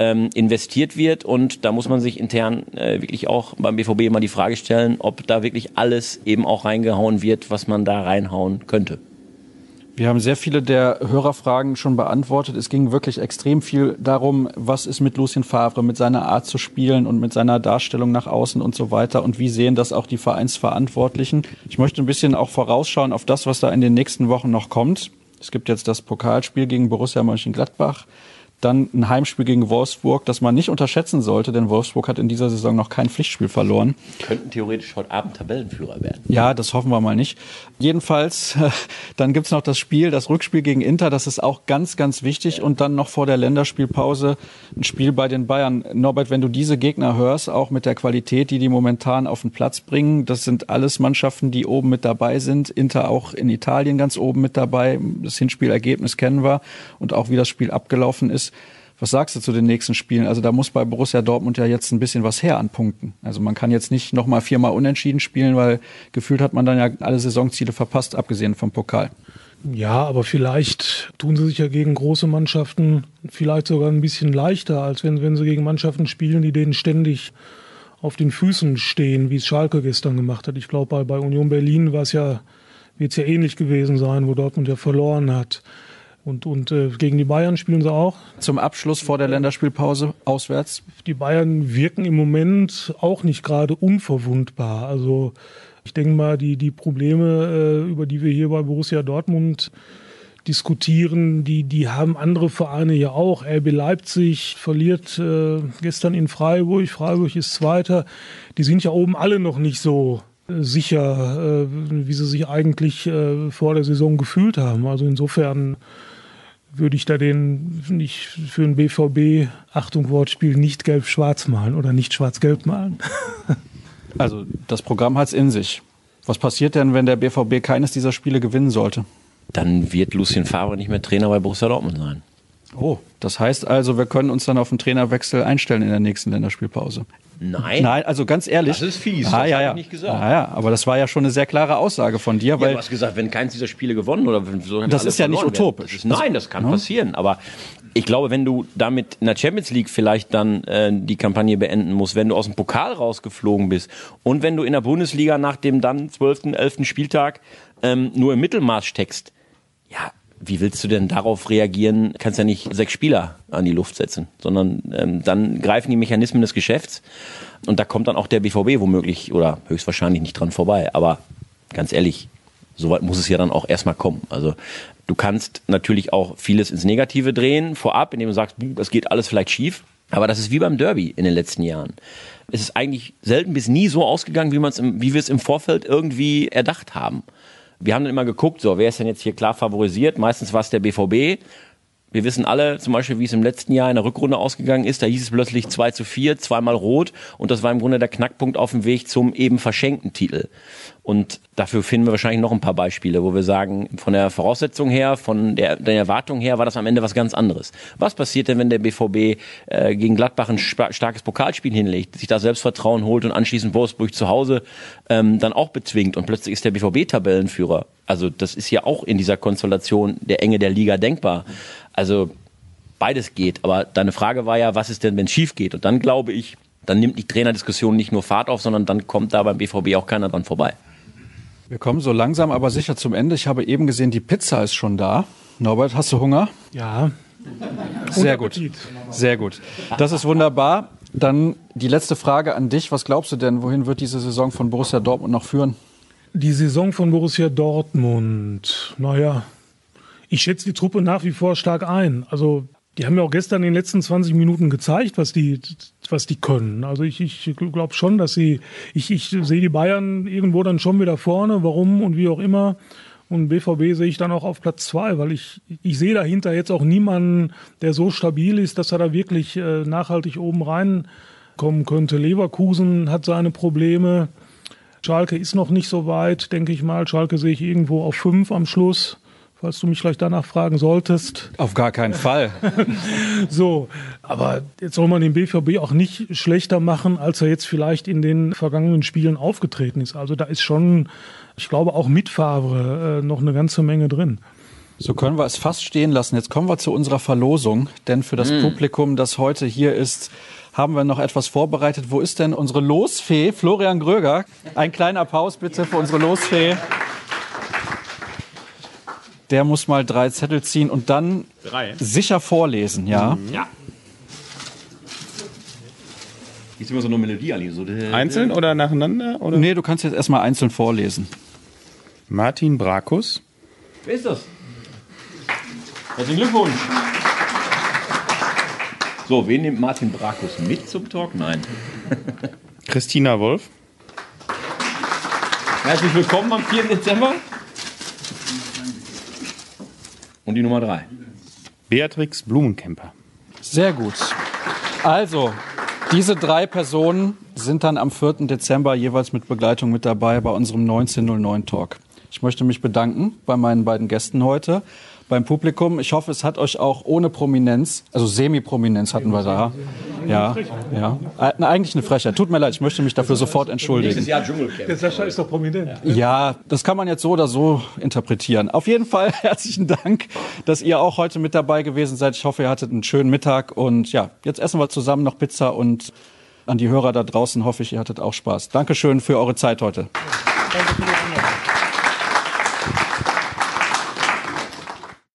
ähm, investiert wird. Und da muss man sich intern äh, wirklich auch beim BVB immer die Frage stellen, ob da wirklich alles eben auch reingehauen wird, was man da reinhauen könnte. Wir haben sehr viele der Hörerfragen schon beantwortet. Es ging wirklich extrem viel darum, was ist mit Lucien Favre, mit seiner Art zu spielen und mit seiner Darstellung nach außen und so weiter und wie sehen das auch die Vereinsverantwortlichen. Ich möchte ein bisschen auch vorausschauen auf das, was da in den nächsten Wochen noch kommt. Es gibt jetzt das Pokalspiel gegen Borussia Mönchengladbach. Dann ein Heimspiel gegen Wolfsburg, das man nicht unterschätzen sollte, denn Wolfsburg hat in dieser Saison noch kein Pflichtspiel verloren. Könnten theoretisch heute Abend Tabellenführer werden. Ja, das hoffen wir mal nicht. Jedenfalls, [laughs] dann gibt's noch das Spiel, das Rückspiel gegen Inter, das ist auch ganz, ganz wichtig. Und dann noch vor der Länderspielpause ein Spiel bei den Bayern. Norbert, wenn du diese Gegner hörst, auch mit der Qualität, die die momentan auf den Platz bringen, das sind alles Mannschaften, die oben mit dabei sind. Inter auch in Italien ganz oben mit dabei. Das Hinspielergebnis kennen wir und auch wie das Spiel abgelaufen ist. Was sagst du zu den nächsten Spielen? Also da muss bei Borussia Dortmund ja jetzt ein bisschen was her an Punkten. Also man kann jetzt nicht nochmal viermal unentschieden spielen, weil gefühlt hat man dann ja alle Saisonziele verpasst, abgesehen vom Pokal. Ja, aber vielleicht tun sie sich ja gegen große Mannschaften vielleicht sogar ein bisschen leichter, als wenn, wenn sie gegen Mannschaften spielen, die denen ständig auf den Füßen stehen, wie es Schalke gestern gemacht hat. Ich glaube, bei, bei Union Berlin ja, wird es ja ähnlich gewesen sein, wo Dortmund ja verloren hat. Und, und äh, gegen die Bayern spielen sie auch. Zum Abschluss vor der Länderspielpause auswärts. Die Bayern wirken im Moment auch nicht gerade unverwundbar. Also ich denke mal, die, die Probleme, äh, über die wir hier bei Borussia Dortmund diskutieren, die, die haben andere Vereine ja auch. RB Leipzig verliert äh, gestern in Freiburg, Freiburg ist Zweiter. Die sind ja oben alle noch nicht so äh, sicher, äh, wie sie sich eigentlich äh, vor der Saison gefühlt haben. Also insofern würde ich da den nicht für ein BVB, Achtung Wortspiel, nicht gelb-schwarz malen oder nicht schwarz-gelb malen. [laughs] also das Programm hat es in sich. Was passiert denn, wenn der BVB keines dieser Spiele gewinnen sollte? Dann wird Lucien Favre nicht mehr Trainer bei Borussia Dortmund sein. Oh, das heißt also, wir können uns dann auf einen Trainerwechsel einstellen in der nächsten Länderspielpause. Nein. Nein, also ganz ehrlich. Das ist fies, Ah, das ja, ja. ich nicht gesagt. Ah, ja, aber das war ja schon eine sehr klare Aussage von dir, Ja, weil du hast gesagt, wenn keins dieser Spiele gewonnen oder wenn so Das ist ja nicht utopisch. Das ist, nein, das kann passieren. Aber ich glaube, wenn du damit in der Champions League vielleicht dann äh, die Kampagne beenden musst, wenn du aus dem Pokal rausgeflogen bist und wenn du in der Bundesliga nach dem dann 12., 11. Spieltag ähm, nur im Mittelmaß steckst, ja, wie willst du denn darauf reagieren? Kannst ja nicht sechs Spieler an die Luft setzen, sondern ähm, dann greifen die Mechanismen des Geschäfts und da kommt dann auch der BVB womöglich oder höchstwahrscheinlich nicht dran vorbei. Aber ganz ehrlich, soweit muss es ja dann auch erstmal kommen. Also du kannst natürlich auch vieles ins Negative drehen vorab, indem du sagst, "Buh, das geht alles vielleicht schief. Aber das ist wie beim Derby in den letzten Jahren. Es ist eigentlich selten bis nie so ausgegangen, wie, man's im, wie wir es im Vorfeld irgendwie erdacht haben. Wir haben dann immer geguckt, so, wer ist denn jetzt hier klar favorisiert? Meistens war es der BVB. Wir wissen alle zum Beispiel, wie es im letzten Jahr in der Rückrunde ausgegangen ist. Da hieß es plötzlich 2 zu 4, zweimal rot. Und das war im Grunde der Knackpunkt auf dem Weg zum eben verschenkten Titel. Und dafür finden wir wahrscheinlich noch ein paar Beispiele, wo wir sagen, von der Voraussetzung her, von der, der Erwartung her war das am Ende was ganz anderes. Was passiert denn, wenn der BVB äh, gegen Gladbach ein starkes Pokalspiel hinlegt, sich da Selbstvertrauen holt und anschließend Wolfsburg zu Hause ähm, dann auch bezwingt und plötzlich ist der BVB Tabellenführer? Also das ist ja auch in dieser Konstellation der Enge der Liga denkbar. Also beides geht. Aber deine Frage war ja, was ist denn, wenn es schief geht? Und dann glaube ich, dann nimmt die Trainerdiskussion nicht nur Fahrt auf, sondern dann kommt da beim BVB auch keiner dran vorbei. wir kommen so langsam aber sicher zum Ende. Ich habe eben gesehen, die Pizza ist schon da. Norbert, hast du Hunger? Ja, Sehr gut. Sehr gut. Das ist wunderbar. Dann die letzte Frage an dich. Was glaubst du denn, wohin wird diese Saison von Borussia Dortmund noch führen? die Saison von Borussia Dortmund, naja, ich schätze die Truppe nach wie vor stark ein. Also die haben ja auch gestern in den letzten 20 Minuten gezeigt, was die, was die können. Also ich, ich glaube schon, dass sie, ich, ich sehe die Bayern irgendwo dann schon wieder vorne, warum und wie auch immer. Und BVB sehe ich dann auch auf Platz zwei, weil ich, ich sehe dahinter jetzt auch niemanden, der so stabil ist, dass er da wirklich äh, nachhaltig oben reinkommen könnte. Leverkusen hat seine Probleme. Schalke ist noch nicht so weit, denke ich mal. Schalke sehe ich irgendwo auf fünf am Schluss, falls du mich vielleicht danach fragen solltest. Auf gar keinen Fall. [laughs] So, aber jetzt soll man den BVB auch nicht schlechter machen, als er jetzt vielleicht in den vergangenen Spielen aufgetreten ist. Also da ist schon, ich glaube, auch mit Favre äh, noch eine ganze Menge drin. So können wir es fast stehen lassen. Jetzt kommen wir zu unserer Verlosung, denn für das Publikum, das heute hier ist, haben wir noch etwas vorbereitet. Wo ist denn unsere Losfee, Florian Gröger? Ein kleiner Applaus bitte für unsere Losfee. Der muss mal drei Zettel ziehen und dann sicher vorlesen, ja? Ja. Ist immer so eine Melodie, Ali. So Einzeln oder nacheinander? Oder? Nee, du kannst jetzt erstmal einzeln vorlesen. Martin Brakus, Wer ist das? Herzlichen Glückwunsch. So, wen nimmt Martin Brakus mit zum Talk? Nein. [laughs] Christina Wolf, Herzlich willkommen am 4. Dezember. Und die Nummer 3. Beatrix Blumenkemper. Sehr gut. Also, diese drei Personen sind dann am 4. Dezember jeweils mit Begleitung mit dabei bei unserem 1909 Talk. Ich möchte mich bedanken bei meinen beiden Gästen heute, beim Publikum. Ich hoffe, es hat euch auch ohne Prominenz, also Semi-Prominenz hatten wir da. Ja, ja. Äh, Eigentlich eine Frechheit. Tut mir leid, ich möchte mich dafür sofort entschuldigen. Jahr Dschungelcamp. Der Sascha ist doch prominent. Ja, das kann man jetzt so oder so interpretieren. Auf jeden Fall [laughs] herzlichen Dank, dass ihr auch heute mit dabei gewesen seid. Ich hoffe, ihr hattet einen schönen Mittag und ja, jetzt essen wir zusammen noch Pizza und an die Hörer da draußen hoffe ich, ihr hattet auch Spaß. Dankeschön für eure Zeit heute. Danke für die Einladung.